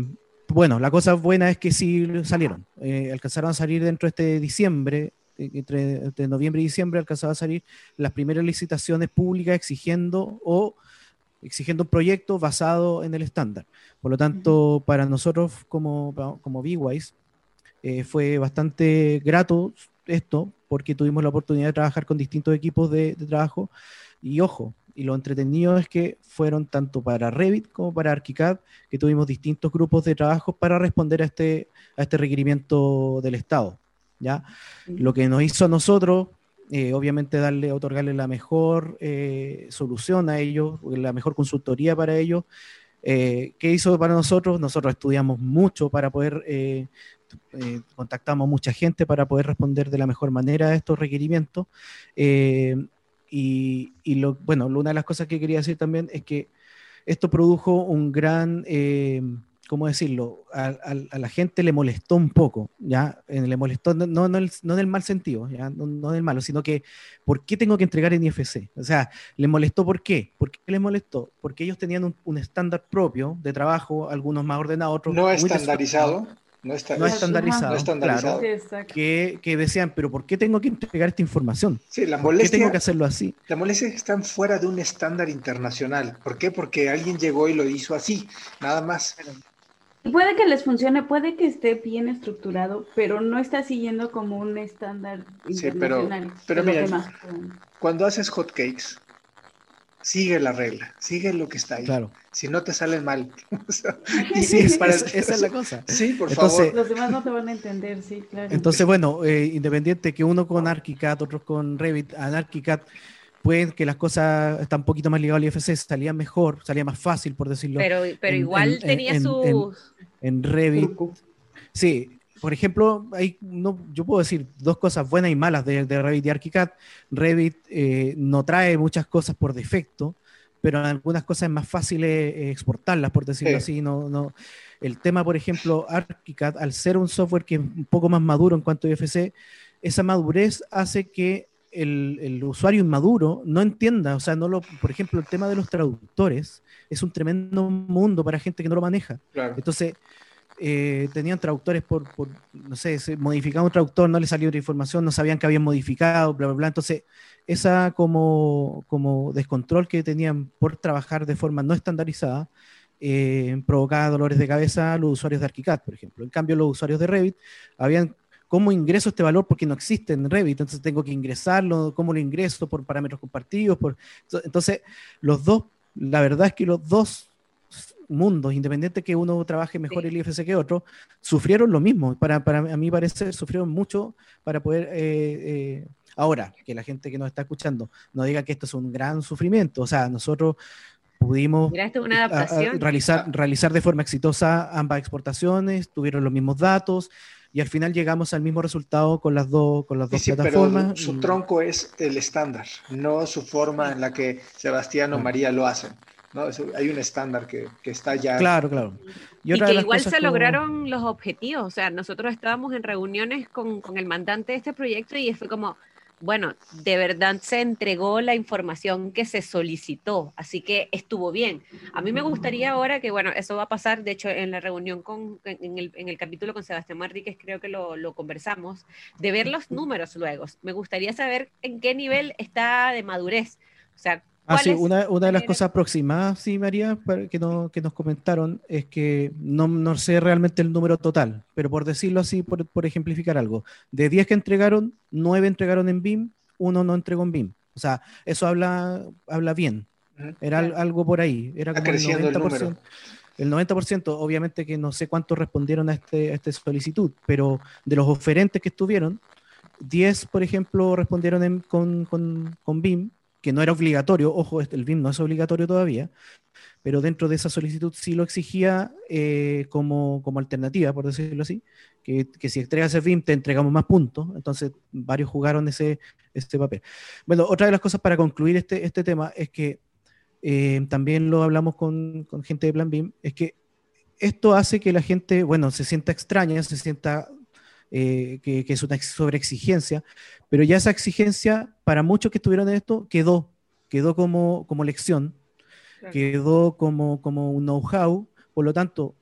bueno, la cosa buena es que sí salieron. Eh, alcanzaron a salir dentro de este diciembre, eh, entre, noviembre y diciembre, alcanzaron a salir las primeras licitaciones públicas exigiendo o exigiendo un proyecto basado en el estándar. Por lo tanto, para nosotros como, como BWise eh, fue bastante grato esto porque tuvimos la oportunidad de trabajar con distintos equipos de, de trabajo y ojo, y lo entretenido es que fueron tanto para Revit como para ArchiCAD, que tuvimos distintos grupos de trabajo para responder a este, a este requerimiento del Estado. ¿ya? Lo que nos hizo a nosotros, eh, obviamente, darle, otorgarle la mejor eh, solución a ellos, la mejor consultoría para ellos. Eh, ¿Qué hizo para nosotros? Nosotros estudiamos mucho para poder, contactamos mucha gente para poder responder de la mejor manera a estos requerimientos. Y, lo, bueno, una de las cosas que quería decir también es que esto produjo un gran, ¿cómo decirlo? A, la gente le molestó un poco, ¿ya? Le molestó, no, no, no en el mal sentido, ¿ya? No, no en el malo, sino que, ¿por qué tengo que entregar en IFC? O sea, le molestó, ¿por qué? ¿Por qué les molestó? Porque ellos tenían un, estándar propio de trabajo, algunos más ordenados, otros no estandarizado no, está, no estandarizado, Claro, que, que, decían, pero ¿por qué tengo que entregar esta información? Sí, la molestia, ¿Por qué tengo que hacerlo así? La molestia es que están fuera de un estándar internacional. ¿Por qué? Porque alguien llegó y lo hizo así, nada más. Puede que les funcione, puede que esté bien estructurado, pero no está siguiendo como un estándar internacional. Sí, pero, pero mira, cuando haces hotcakes, sigue la regla, sigue lo que está ahí. Claro. Si no te salen mal. sí, esa es la cosa. Sí, por favor. Los demás no te van a entender, sí, claro. Entonces, bueno, eh, independiente que uno con ArchiCAD, otros con Revit, en ArchiCAD Pueden que las cosas están un poquito más ligadas al IFC, salían mejor, salía más fácil, por decirlo. Pero, pero igual tenía sus... En, Revit. Sí, por ejemplo, hay, no, yo puedo decir dos cosas buenas y malas de, Revit y ArchiCAD. Revit eh, no trae muchas cosas por defecto, pero algunas cosas es más fácil eh, exportarlas, por decirlo así. No, no. El tema, por ejemplo, ArchiCAD, al ser un software que es un poco más maduro en cuanto a IFC, esa madurez hace que el, usuario inmaduro no entienda, o sea, no lo, por ejemplo, el tema de los traductores es un tremendo mundo para gente que no lo maneja. Entonces, eh, tenían traductores por, no sé, se modificaba un traductor, no le salió otra información, no sabían que habían modificado, bla, bla, bla. Entonces, esa como, como descontrol que tenían por trabajar de forma no estandarizada, eh, provocaba dolores de cabeza a los usuarios de ArchiCAD, por ejemplo. En cambio, los usuarios de Revit habían ¿Cómo ingreso este valor? Porque no existe en Revit, entonces tengo que ingresarlo, ¿cómo lo ingreso? Por parámetros compartidos. Por... Entonces, los dos, la verdad es que los dos mundos, independiente que uno trabaje mejor el IFC que otro, sufrieron lo mismo. Para, para a mí parecer, sufrieron mucho para poder... Eh, eh, ahora, que la gente que nos está escuchando no diga que esto es un gran sufrimiento. O sea, nosotros pudimos realizar, realizar de forma exitosa ambas exportaciones, tuvieron los mismos datos, y al final llegamos al mismo resultado con las dos, con las dos plataformas. su tronco es el estándar, no su forma en la que Sebastián o María lo hacen. ¿no? hay un estándar que, que, está ya. Claro, claro. Y, que igual se lograron los objetivos. O sea, nosotros estábamos en reuniones con, con el mandante de este proyecto y fue como, bueno, de verdad se entregó la información que se solicitó, así que estuvo bien. A mí me gustaría ahora que, bueno, eso va a pasar, de hecho, en la reunión con, en, el, en el capítulo con Sebastián Martíquez, creo que lo, lo, conversamos, de ver los números luego. Me gustaría saber en qué nivel está de madurez. O sea, Ah, sí, una, una, de las cosas aproximadas, sí, María, que, no, que nos comentaron es que no, no, sé realmente el número total, pero por decirlo así, por, por, ejemplificar algo, de 10 que entregaron, 9 entregaron en BIM, uno no entregó en BIM. O sea, eso habla, habla bien. Era algo por ahí. Era como el 90%. El, 90%, obviamente que no sé cuántos respondieron a, este, a esta solicitud, pero de los oferentes que estuvieron, 10, por ejemplo, respondieron con, con, con BIM que no era obligatorio, ojo, este, el BIM no es obligatorio todavía, pero dentro de esa solicitud sí lo exigía eh, como, como, alternativa, por decirlo así, que, que, si entregas el BIM te entregamos más puntos, entonces varios jugaron ese, ese papel. Bueno, otra de las cosas para concluir este, este tema es que eh, también lo hablamos con, con gente de Plan BIM, es que esto hace que la gente, bueno, se sienta extraña, se sienta eh, que, es una sobreexigencia, pero ya esa exigencia, para muchos que estuvieron en esto, quedó, quedó como, como lección, quedó como, como un know-how, por lo tanto,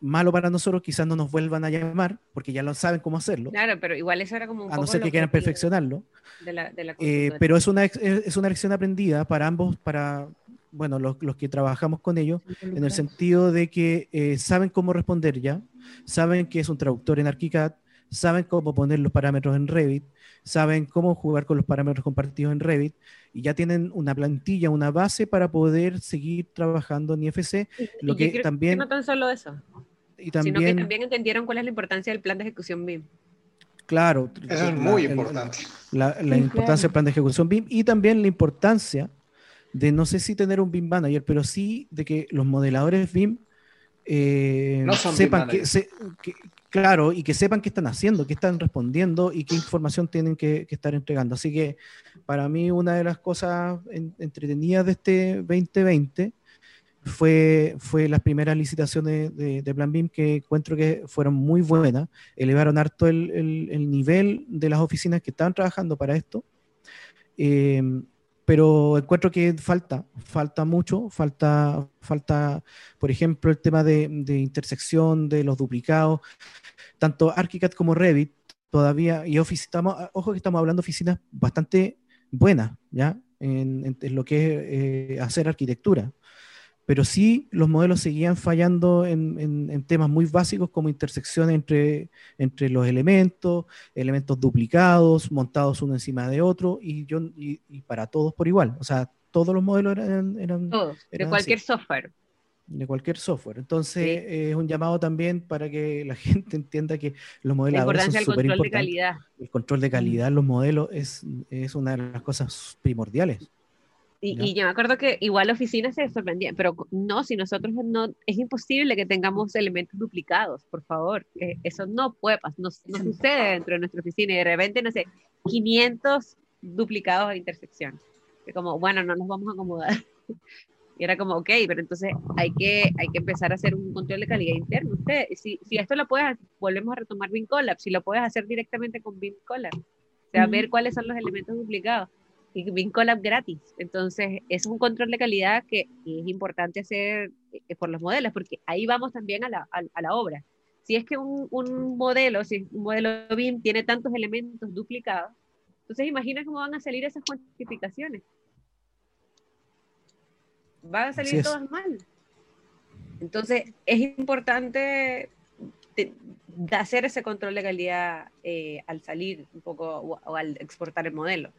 malo para nosotros, quizás no nos vuelvan a llamar, porque ya lo saben cómo hacerlo. Claro, pero igual eso era como un A no ser que quieran perfeccionarlo. Eh, pero es una, es una lección aprendida para ambos, para, bueno, los, los que trabajamos con ellos, en el sentido de que eh, saben cómo responder ya, saben que es un traductor en ArchiCAD, saben cómo poner los parámetros en Revit, saben cómo jugar con los parámetros compartidos en Revit y ya tienen una plantilla, una base para poder seguir trabajando en IFC. lo que también... no tan solo eso, y también, sino que también entendieron cuál es la importancia del plan de ejecución BIM. Claro. Eso es muy importante. La, importancia del plan de ejecución BIM y también la importancia de no sé si tener un BIM manager, pero sí de que los modeladores BIM eh, sepan que, claro, y que sepan qué están haciendo, qué están respondiendo y qué información tienen que, estar entregando. Así que para mí una de las cosas entretenidas de este 2020 fue, fue las primeras licitaciones de, Plan BIM que encuentro que fueron muy buenas, elevaron harto el, el, nivel de las oficinas que estaban trabajando para esto. Eh, pero encuentro que falta, falta mucho, falta, falta, por ejemplo, el tema de, intersección de los duplicados, tanto ArchiCAD como Revit, todavía, y Office, ojo que estamos hablando de oficinas bastante buenas, ¿ya? En, lo que es eh, hacer arquitectura pero sí los modelos seguían fallando en, temas muy básicos como intersección entre, entre los elementos, elementos duplicados, montados uno encima de otro, y, yo, y, para todos por igual. O sea, todos los modelos eran... eran todos, de cualquier software. de cualquier software. Entonces, es un llamado también para que la gente entienda que los modeladores son súper importantes. De calidad. El control de calidad, los modelos, es, es una de las cosas primordiales. Y, yo me acuerdo que igual oficinas se sorprendían, pero no, si nosotros no, es imposible que tengamos elementos duplicados, por favor. Eh, eso no puede pasar, no, no, sucede dentro de nuestra oficina y de repente, no sé, 500 duplicados de intersección. Que como, bueno, no nos vamos a acomodar. Y era como, ok, pero entonces hay que, hay que empezar a hacer un control de calidad interno. Usted, si, si esto lo puedes, volvemos a retomar BIM Collab, si lo puedes hacer directamente con BIM Collab, o sea, ver cuáles son los elementos duplicados y BIM Collab gratis. Entonces, es un control de calidad que es importante hacer eh, por los modelos, porque ahí vamos también a la, a, la obra. Si es que un, un, modelo, si un modelo BIM tiene tantos elementos duplicados, entonces imagina cómo van a salir esas cuantificaciones van a salir todas mal. Entonces, es importante hacer ese control de calidad eh, al salir un poco o, al exportar el modelo.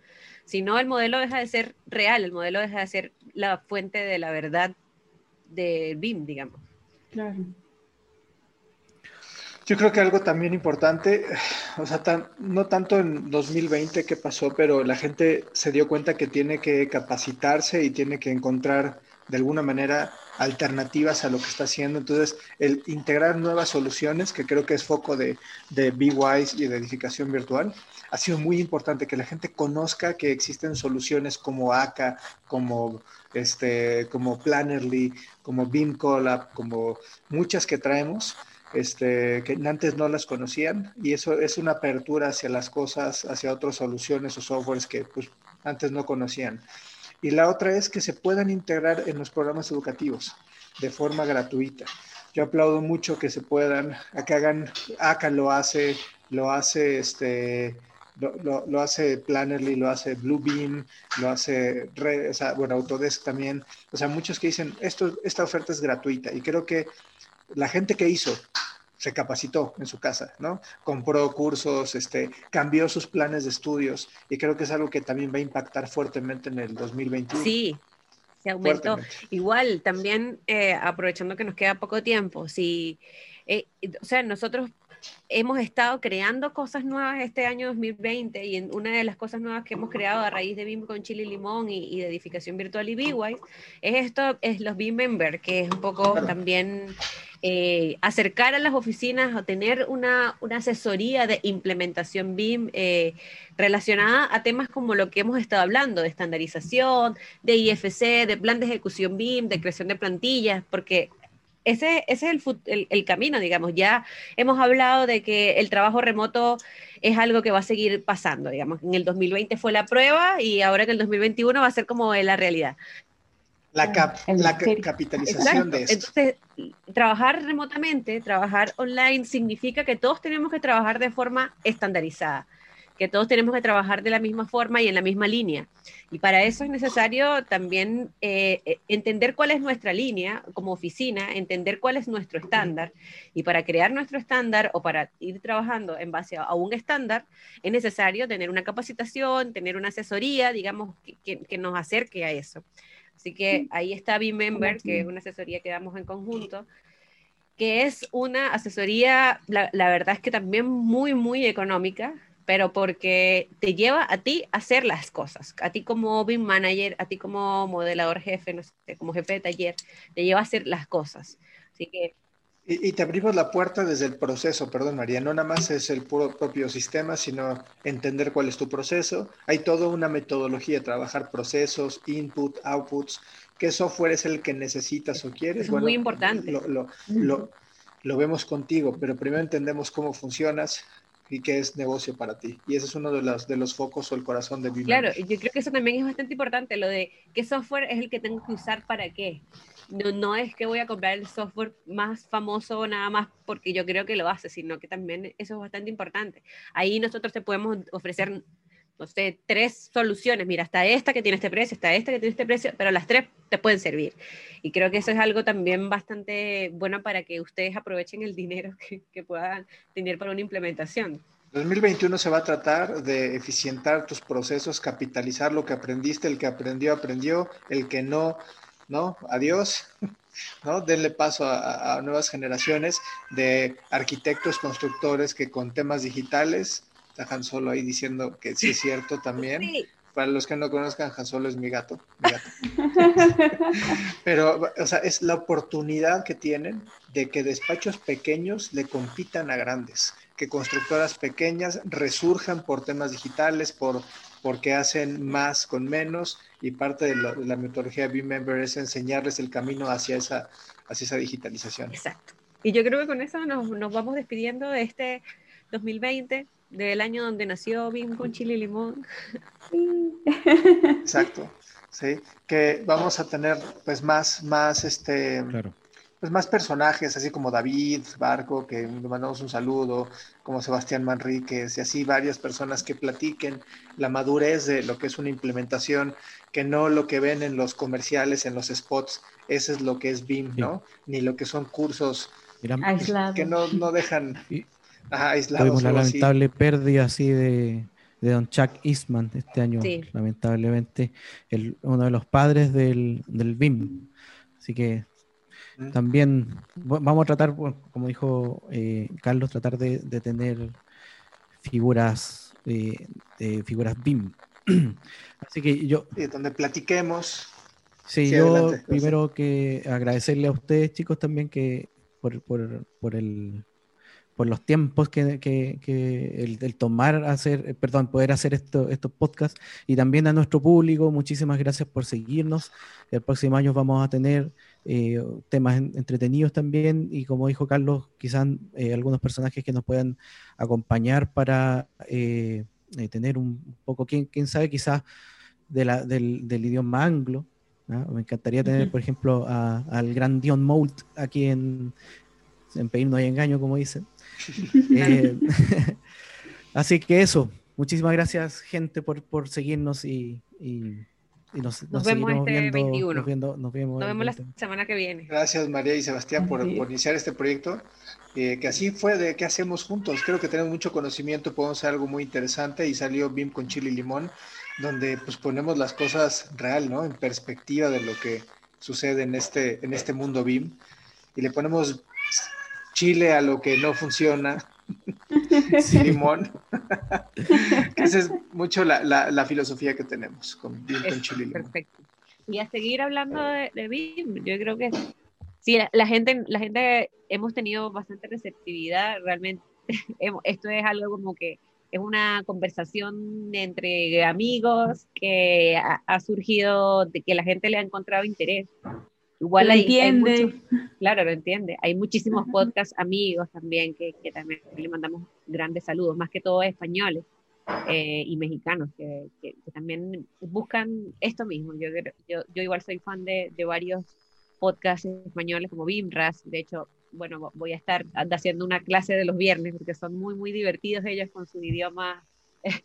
Si no, el modelo deja de ser real, el modelo deja de ser la fuente de la verdad del BIM, digamos. Claro. Yo creo que algo también importante, o sea, no tanto en 2020 que pasó, pero la gente se dio cuenta que tiene que capacitarse y tiene que encontrar de alguna manera alternativas a lo que está haciendo. Entonces, el integrar nuevas soluciones, que creo que es foco de, de y de edificación virtual, ha sido muy importante que la gente conozca que existen soluciones como ACA, como, este, como Plannerly, como Collab, como muchas que traemos, este, que antes no las conocían y eso es una apertura hacia las cosas, hacia otras soluciones o softwares que pues, antes no conocían. Y la otra es que se puedan integrar en los programas educativos de forma gratuita. Yo aplaudo mucho que se puedan, a que hagan, ACA lo hace, lo hace este, lo, lo, hace Plannerly, lo hace Bluebeam, lo hace, o sea, bueno, Autodesk también. O sea, muchos que dicen, esto, esta oferta es gratuita y creo que la gente que hizo se capacitó en su casa, ¿no? Compró cursos, este, cambió sus planes de estudios y creo que es algo que también va a impactar fuertemente en el 2021. Sí, se aumentó. Igual, también eh, aprovechando que nos queda poco tiempo, si, eh, o sea, nosotros hemos estado creando cosas nuevas este año 2020 y en una de las cosas nuevas que hemos creado a raíz de BIM con Chile y Limón y, de edificación virtual y BeWise es esto, es los BIM Member, que es un poco también eh, acercar a las oficinas o tener una, una asesoría de implementación BIM eh, relacionada a temas como lo que hemos estado hablando, de estandarización, de IFC, de plan de ejecución BIM, de creación de plantillas, porque ese, ese es el, el, camino, digamos. Ya hemos hablado de que el trabajo remoto es algo que va a seguir pasando, digamos. En el 2020 fue la prueba y ahora en el 2021 va a ser como la realidad. La, la capitalización de esto. Entonces, trabajar remotamente, trabajar online, significa que todos tenemos que trabajar de forma estandarizada que todos tenemos que trabajar de la misma forma y en la misma línea. Y para eso es necesario también eh, eh, entender cuál es nuestra línea como oficina, entender cuál es nuestro estándar. Y para crear nuestro estándar o para ir trabajando en base a, un estándar, es necesario tener una capacitación, tener una asesoría, digamos, que, que, nos acerque a eso. Así que ahí está B-Member, que es una asesoría que damos en conjunto que es una asesoría, la, la, verdad es que también muy, muy económica, pero porque te lleva a ti a hacer las cosas, a ti como BIM manager, a ti como modelador jefe, no sé, como jefe de taller, te lleva a hacer las cosas. Así que... Y, te abrimos la puerta desde el proceso, perdón María, no nada más es el puro propio sistema, sino entender cuál es tu proceso. Hay toda una metodología, trabajar procesos, input, outputs, qué software es el que necesitas o quieres. Es muy importante. Lo, lo, lo, lo, vemos contigo, pero primero entendemos cómo funcionas, y qué es negocio para ti. Y ese es uno de los, de los focos o el corazón de Vimeo. Claro, yo creo que eso también es bastante importante, lo de qué software es el que tengo que usar para qué. No, no es que voy a comprar el software más famoso nada más porque yo creo que lo hace, sino que también eso es bastante importante. Ahí nosotros te podemos ofrecer no sé, tres soluciones. Mira, está esta que tiene este precio, está esta que tiene este precio, pero las tres te pueden servir. Y creo que eso es algo también bastante bueno para que ustedes aprovechen el dinero que, puedan tener para una implementación. 2021 se va a tratar de eficientar tus procesos, capitalizar lo que aprendiste, el que aprendió, aprendió, el que no, no, adiós. ¿no? Denle paso a, nuevas generaciones de arquitectos, constructores que con temas digitales, está Solo ahí diciendo que sí es cierto también. Para los que no conozcan, Han Solo es mi gato. Mi gato. Pero, o sea, es la oportunidad que tienen de que despachos pequeños le compitan a grandes, que constructoras pequeñas resurjan por temas digitales, por porque hacen más con menos y parte de la, metodología de B-Member es enseñarles el camino hacia esa, hacia esa digitalización. Exacto. Y yo creo que con eso nos, nos vamos despidiendo de este 2020, del año donde nació BIM con chile y limón. Exacto, sí, que vamos a tener pues más, más este... Claro pues más personajes, así como David Barco, que le mandamos un saludo, como Sebastián Manríquez, y así varias personas que platiquen la madurez de lo que es una implementación, que no lo que ven en los comerciales, en los spots, ese es lo que es BIM, ¿no? Ni lo que son cursos aislados. que no, no dejan aislados. Tuvimos la lamentable pérdida así de, de don Chuck Eastman este año, lamentablemente, el, uno de los padres del, del BIM. Así que también vamos a tratar, como dijo eh, Carlos, tratar de, tener figuras, eh, figuras BIM. Así que yo... donde platiquemos. Sí, yo primero que agradecerle a ustedes, chicos, también que por, por, por el por los tiempos que, que, el, tomar, hacer, perdón, poder hacer esto, estos podcasts y también a nuestro público, muchísimas gracias por seguirnos. El próximo año vamos a tener eh, temas entretenidos también y como dijo Carlos, quizás eh, algunos personajes que nos puedan acompañar para eh, tener un poco, quién, quién sabe, quizás de la, del, del, idioma anglo. Me encantaría tener, por ejemplo, al gran Dion Moult aquí en, en Pedir No hay engaño, como dicen. Eh, así que eso, muchísimas gracias gente por, por seguirnos y, y, nos, vemos este 21. Nos, vemos la semana que viene. Gracias María y Sebastián por, iniciar este proyecto. Eh, que así fue de qué hacemos juntos. Creo que tenemos mucho conocimiento, podemos hacer algo muy interesante y salió BIM con chile y limón, donde pues ponemos las cosas real, ¿no? En perspectiva de lo que sucede en este, en este mundo BIM y le ponemos chile a lo que no funciona. Limón. Esa es mucho la, filosofía que tenemos con, chile y limón. Perfecto. Y a seguir hablando de, BIM, yo creo que sí, la, gente, la gente hemos tenido bastante receptividad, realmente esto es algo como que es una conversación entre amigos que ha, ha surgido de que la gente le ha encontrado interés. Igual lo entiende. claro, lo entiende. Hay muchísimos podcast amigos también que, que, también le mandamos grandes saludos, más que todo españoles eh, y mexicanos que, que, también buscan esto mismo. Yo, yo, yo igual soy fan de, de, varios podcasts españoles como Bimras. De hecho, bueno, voy a estar haciendo una clase de los viernes porque son muy, muy divertidos ellos con su idioma.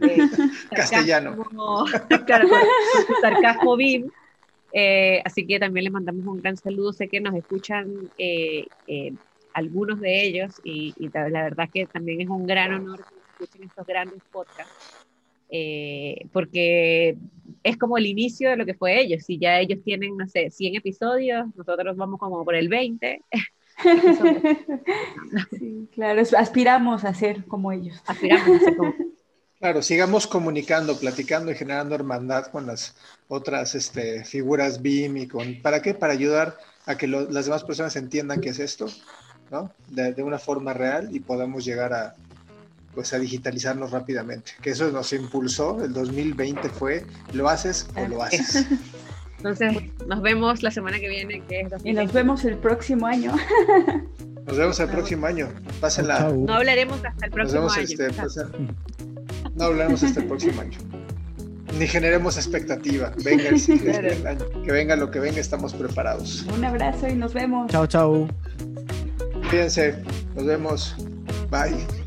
Eh, castellano. Claro, sarcasmo BIM eh, así que también les mandamos un gran saludo. Sé que nos escuchan eh, eh, algunos de ellos y, la verdad que también es un gran honor que escuchen estos grandes podcasts. porque es como el inicio de lo que fue ellos. Si ya ellos tienen, no sé, 100 episodios, nosotros vamos como por el 20. sí, claro, aspiramos a ser como ellos. Aspiramos a ser como Claro, sigamos comunicando, platicando y generando hermandad con las otras este, figuras BIM y con... ¿Para qué? Para ayudar a que las demás personas entiendan qué es esto, ¿no? De, una forma real y podamos llegar a, pues, a digitalizarnos rápidamente. Que eso nos impulsó, el 2020 fue, ¿lo haces o lo haces? Entonces, nos vemos la semana que viene, que es Y nos vemos el próximo año. Nos vemos el próximo año. Pásenla. No hablaremos hasta el próximo año. Este, no hablaremos hasta el próximo año. Ni generemos expectativa. Venga el año. Que venga lo que venga, estamos preparados. Un abrazo y nos vemos. Chao, chao. Cuídense. Nos vemos. Bye.